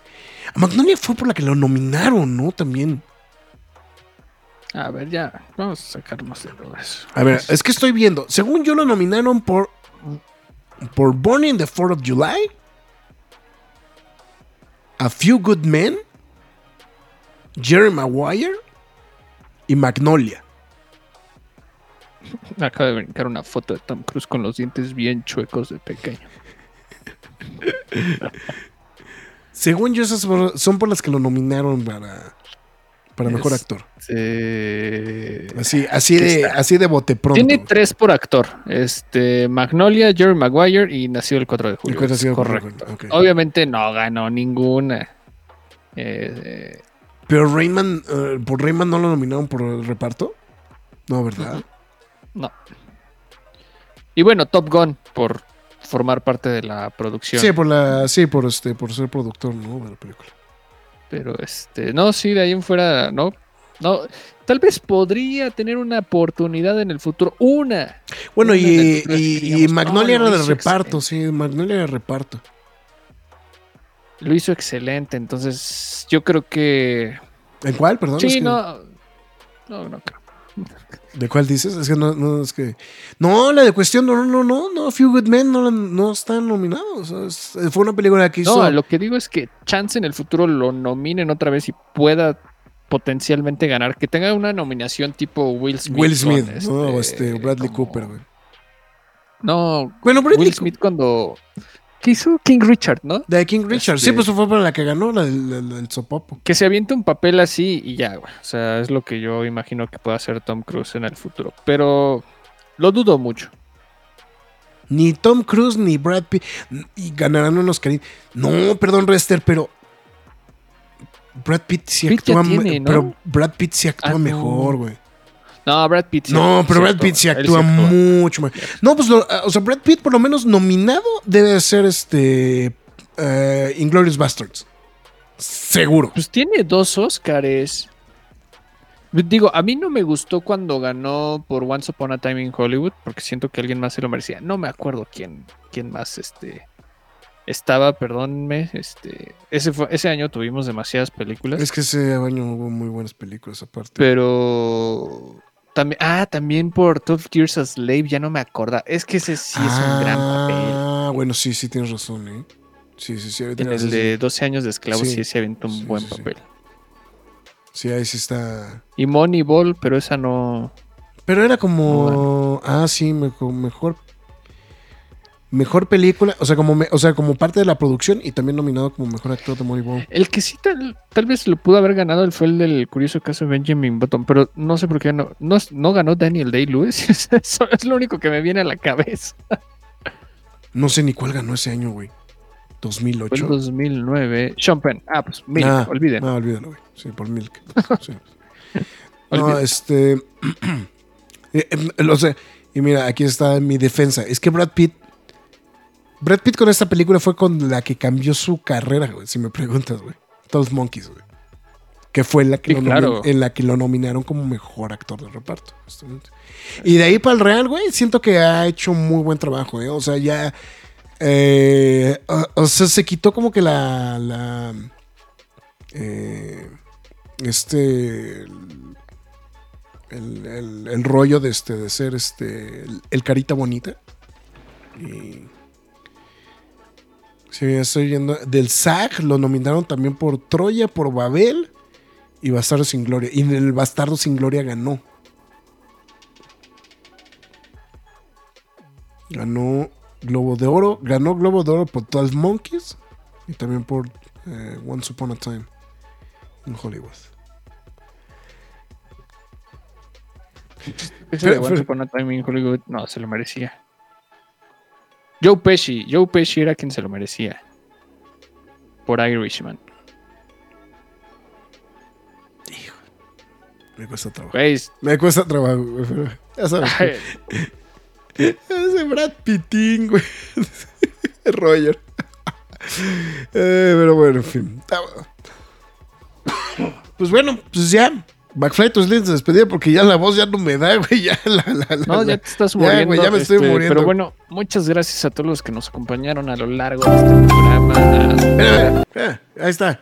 Magnolia fue por la que lo nominaron, ¿no? También. A ver, ya. Vamos a sacar más de eso. A ver, es que estoy viendo. Según yo lo nominaron por. Por Born in the 4th of July. A Few Good Men. Jerry Maguire. Y Magnolia. Acaba de brincar una foto de Tom Cruise con los dientes bien chuecos de pequeño. Según yo, esas son por las que lo nominaron para. Para mejor actor. Eh, Así, así ¿Qué de, está? así de bote pronto. Tiene tres por actor. Este, Magnolia, Jerry Maguire y nació el 4 de julio. cuál nació Es el 4 de correcto. Obviamente no ganó ninguna. Eh, Pero Rayman, eh, por Rayman no lo nominaron por el reparto. No, ¿verdad? No. Y bueno, Top Gun por formar parte de la producción. Sí, por la, sí, por este, por ser productor, ¿no? De la película. Pero este, no, sí, de ahí en fuera, no. No, tal vez podría tener una oportunidad en el futuro. Una. Bueno, Una y, y- Magnolia no, era de reparto, sí, Magnolia era de reparto. Lo hizo excelente. Entonces, yo creo que. ¿En cuál? Perdón. es Sí, que- no. No, no creo. ¿De cuál dices? Es que no, no, es que. No, la de cuestión, no, no, no, no, Few Good Men no, no están nominados. o sea, es- fue una película que hizo. No, lo que digo es que chance en el futuro lo nominen otra vez y pueda potencialmente ganar. Que tenga una nominación tipo Will Smith. Will Smith, con, ¿no? O este, Bradley como- Cooper, güey. No, Bueno, Bradley Will Smith cuando. ¿Qué hizo? King Richard, ¿no? De King Richard. Sí, Este- pues fue para la que ganó, la del, del- del sopopo. Que se aviente un papel así y ya, güey. O sea, es lo que yo imagino que pueda hacer Tom Cruise en el futuro. Pero lo dudo mucho. Ni Tom Cruise ni Brad Pitt. Y ganarán unos cariños. No, perdón, Rester, pero. Brad Pitt sí Pitt actúa. me- tiene, ¿no? Pero Brad Pitt sí actúa Ah, mejor, güey. No, Brad Pitt sí No, pero Brad Pitt sí actúa mucho más. No, pues, lo- o sea, Brad Pitt por lo menos nominado debe ser este. eh, Inglorious Bastards. Seguro. Pues tiene dos Oscars. Digo, a mí no me gustó cuando ganó por Once Upon a Time in Hollywood, porque siento que alguien más se lo merecía. No me acuerdo quién, quién más este, estaba, perdónme. Este, ese, fue, ese año tuvimos demasiadas películas. Es que ese año hubo muy buenas películas aparte. Pero también, ah, también por 12 Years a Slave, ya no me acuerdo. Es que ese sí es un gran papel. Ah, bueno, sí, sí tienes razón, ¿eh? Sí, sí, sí. En el de 12 años de esclavos Sí, sí, se aventó un sí, buen sí, papel. Sí, ahí sí está. Y Moneyball, pero esa no. Pero era como. Ah, sí, me- como mejor. Mejor película. O sea, como me- o sea, como parte de la producción y también nominado como mejor actor de Moneyball. El que sí tal, tal vez lo pudo haber ganado fue el del curioso caso de Benjamin Button, pero no sé por qué no, no, no ganó Daniel Day-Lewis. Eso es lo único que me viene a la cabeza. No sé ni cuál ganó ese año, güey. Fue 2008. el 2009. Sean Penn. Ah, pues Milk, Ah, olviden. Ah, olvídalo, güey. Sí, por Milk. Sí. no, este. eh, eh, o sea, y mira, aquí está mi defensa. Es que Brad Pitt. Brad Pitt con esta película fue con la que cambió su carrera, güey, si me preguntas, güey. 12 Monkeys, güey. Que fue la que Sí, claro. en la que lo nominaron como mejor actor de reparto. justamente. Y de ahí para el Real, güey, siento que ha hecho muy buen trabajo, ¿eh? O sea, ya. eh, o, o sea, se quitó como que la. la eh, este. El, el- el rollo de este de ser este el, el carita bonita y sí estoy viendo del SAG lo nominaron también por Troya por Babel y Bastardo sin Gloria y el Bastardo sin Gloria ganó Ganó Globo de Oro. Ganó Globo de Oro por 12 Monkeys. Y también por eh, Once Upon a Time en Hollywood. Ese de Once Upon a Time in Hollywood, no, se lo merecía. Joe Pesci, Joe Pesci era quien se lo merecía. Por Irishman. Me cuesta trabajo. Me cuesta trabajo, güey, pero ya sabes. Ese Brad Pittin, güey. Roger. Eh, pero bueno, en fin. Ah. Pues bueno, pues ya. McFly, tus líneas de despedida porque ya la voz ya no me da, güey. Ya la, la, la- No, ya te estás Ya, muriendo. güey, ya me estoy este, muriendo. Pero bueno, muchas gracias a todos los que nos acompañaron a lo largo de este programa. Mira, mira, ahí está.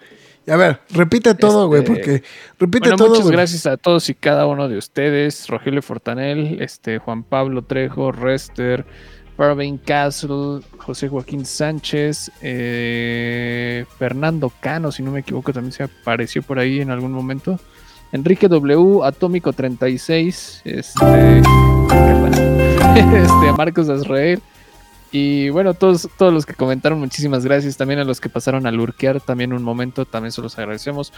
A ver, repite todo, güey, Este, porque repite Bueno, todo. muchas güey. gracias a todos y cada uno de ustedes. Rogelio Fortanel, este, Juan Pablo Trejo, Rester, Fairbain Castle, José Joaquín Sánchez, eh, Fernando Cano, si no me equivoco, también se apareció por ahí en algún momento. Enrique W, Atómico 36, este, este Marcos Azrael. Y bueno, todos, todos los que comentaron, muchísimas gracias. También a los que pasaron a lurkear también un momento, también se los agradecemos.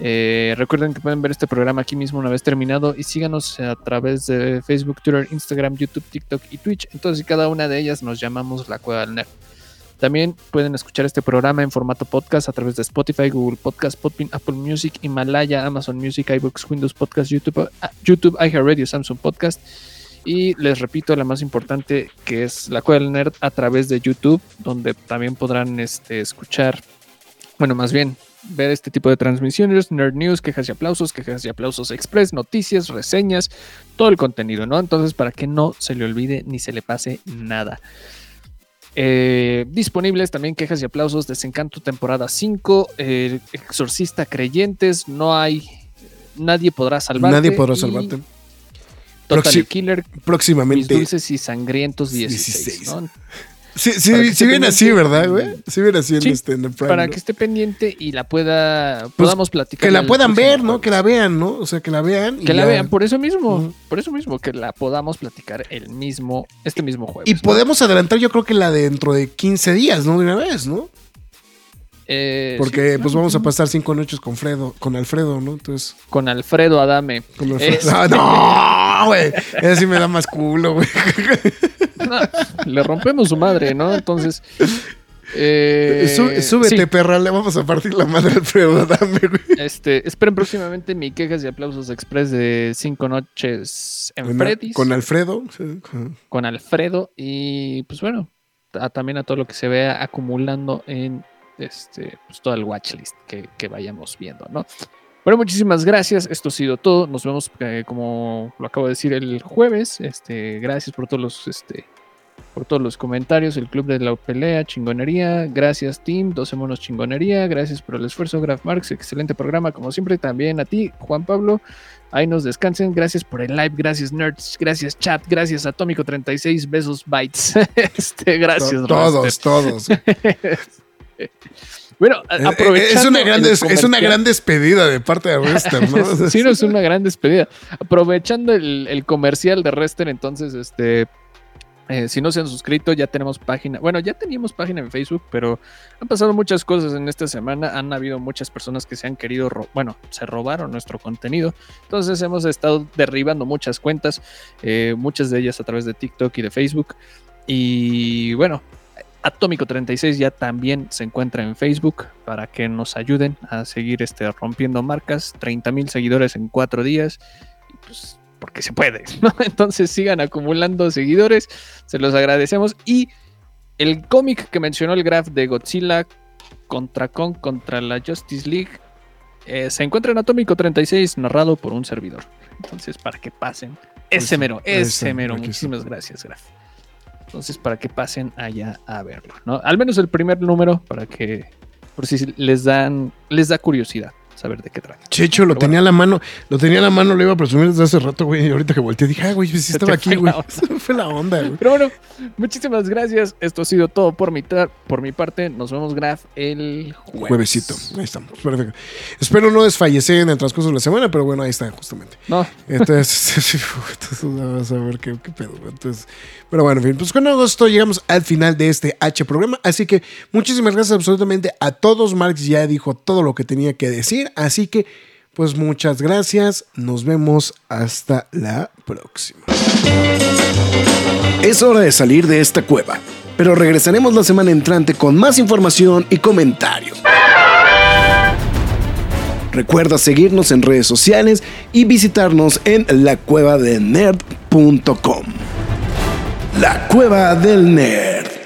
Eh, recuerden que pueden ver este programa aquí mismo una vez terminado y síganos a través de Facebook, Twitter, Instagram, YouTube, TikTok y Twitch. Entonces, cada una de ellas nos llamamos La Cueva del Nerd. También pueden escuchar este programa en formato podcast a través de Spotify, Google Podcast, Podbean, Apple Music, Himalaya, Amazon Music, iBooks, Windows Podcast, YouTube, ah, YouTube, iHeartRadio, Samsung Podcast. Y les repito, la más importante, que es La Cueva del Nerd a través de YouTube, donde también podrán este, escuchar, bueno, más bien ver este tipo de transmisiones, Nerd News, quejas y aplausos, quejas y aplausos express, noticias, reseñas, todo el contenido, ¿no? Entonces, para que no se le olvide ni se le pase nada. Eh, disponibles también quejas y aplausos, Desencanto temporada 5, eh, Exorcista Creyentes, no hay, nadie podrá salvarte. Nadie podrá salvarte. Total Proxi- Killer, mis Próximamente. dulces y sangrientos 16, 16. ¿no? Sí, sí, sí viene así. ¿verdad, güey? Sí viene así en, Sí, este, en el Prime. Para ¿no? que esté pendiente y la pueda, podamos platicar. Pues, Que la puedan ver, ¿no? jueves. Que la vean, ¿no? O sea, que la vean. y Que la ya- vean, por eso mismo, por eso mismo, que la podamos platicar el mismo, este mismo jueves. Y ¿no? podemos adelantar, yo creo que la de dentro de 15 días, ¿no? De una vez, ¿no? Eh, Porque sí, pues vamos a pasar cinco noches con Fredo, con Alfredo, ¿no? Entonces, Con Alfredo Adame. con Alfredo. Es- Ah, No, güey. Ese sí me da más culo, güey. No, le rompemos su madre, ¿no? Entonces. eh, Sú- súbete, sí, perra, le vamos a partir la madre a Alfredo, dame, güey. este, esperen próximamente mi quejas y aplausos express de cinco noches en Con, Freddy's. con Alfredo. sí, con- con Alfredo y pues bueno, a- también a todo lo que se vea acumulando en este pues todo el watchlist que, que vayamos viendo, ¿no? Bueno, muchísimas gracias. Esto ha sido todo. Nos vemos, eh, como lo acabo de decir, el jueves. Este, gracias por todos los, este, por todos los comentarios. El club de la pelea, chingonería. Gracias, team. 12 monos chingonería. Gracias por el esfuerzo, Graf Marx. Excelente programa, como siempre. También a ti, Juan Pablo. Ahí nos descansen. Gracias por el live. Gracias, nerds. Gracias, chat. Gracias, Atómico 36. Besos, bytes. este, gracias, to- todos, Raster. todos. Bueno, Eh, eh, aprovechando. es, una gran, es una gran despedida de parte de Rester, ¿no? sí, no es una gran despedida. Aprovechando el, el comercial de Rester, entonces, este. eh, si no se han suscrito, ya tenemos página. Bueno, ya teníamos página en Facebook, pero han pasado muchas cosas en esta semana. Han habido muchas personas que se han querido, bueno, se robaron nuestro contenido. Entonces hemos estado derribando muchas cuentas, eh, muchas de ellas a través de TikTok y de Facebook. Y bueno, Atómico 36 ya también se encuentra en Facebook para que nos ayuden a seguir este, rompiendo marcas. 30 mil seguidores en cuatro días. Y pues, porque se puede, ¿no? Entonces sigan acumulando seguidores. Se los agradecemos. Y el cómic que mencionó el Graf de Godzilla contra Kong contra la Justice League eh, se encuentra en Atómico 36, narrado por un servidor. Entonces, para que pasen. Ese mero, ese, mero. Muchísimas gracias, Graf. Entonces, para que pasen allá a verlo, ¿no? Al menos el primer número, para que, por si les dan, les da curiosidad. Saber de qué trata. Checho lo tenía a la mano, lo tenía a la mano, lo iba a presumir desde hace rato, güey. Y ahorita que volteé dije, ah, güey, sí estaba aquí, güey. fue la onda, güey. Pero bueno, muchísimas gracias. Esto ha sido todo por mi, por mi parte. Nos vemos, Graf, el jueves. Juevesito. Ahí estamos. Perfecto. Espero no desfallecer en el transcurso de la semana, pero bueno, ahí está, justamente. No, Entonces, entonces vamos a ver qué, qué pedo. Entonces, pero bueno, en fin, pues con esto llegamos al final de este H programa. Así que muchísimas gracias absolutamente a todos. Marx ya dijo todo lo que tenía que decir. Así que, pues muchas gracias. Nos vemos hasta la próxima. Es hora de salir de esta cueva, pero regresaremos la semana entrante con más información y comentarios. Recuerda seguirnos en redes sociales y visitarnos en lacuevadelnerd.com. La Cueva del Nerd.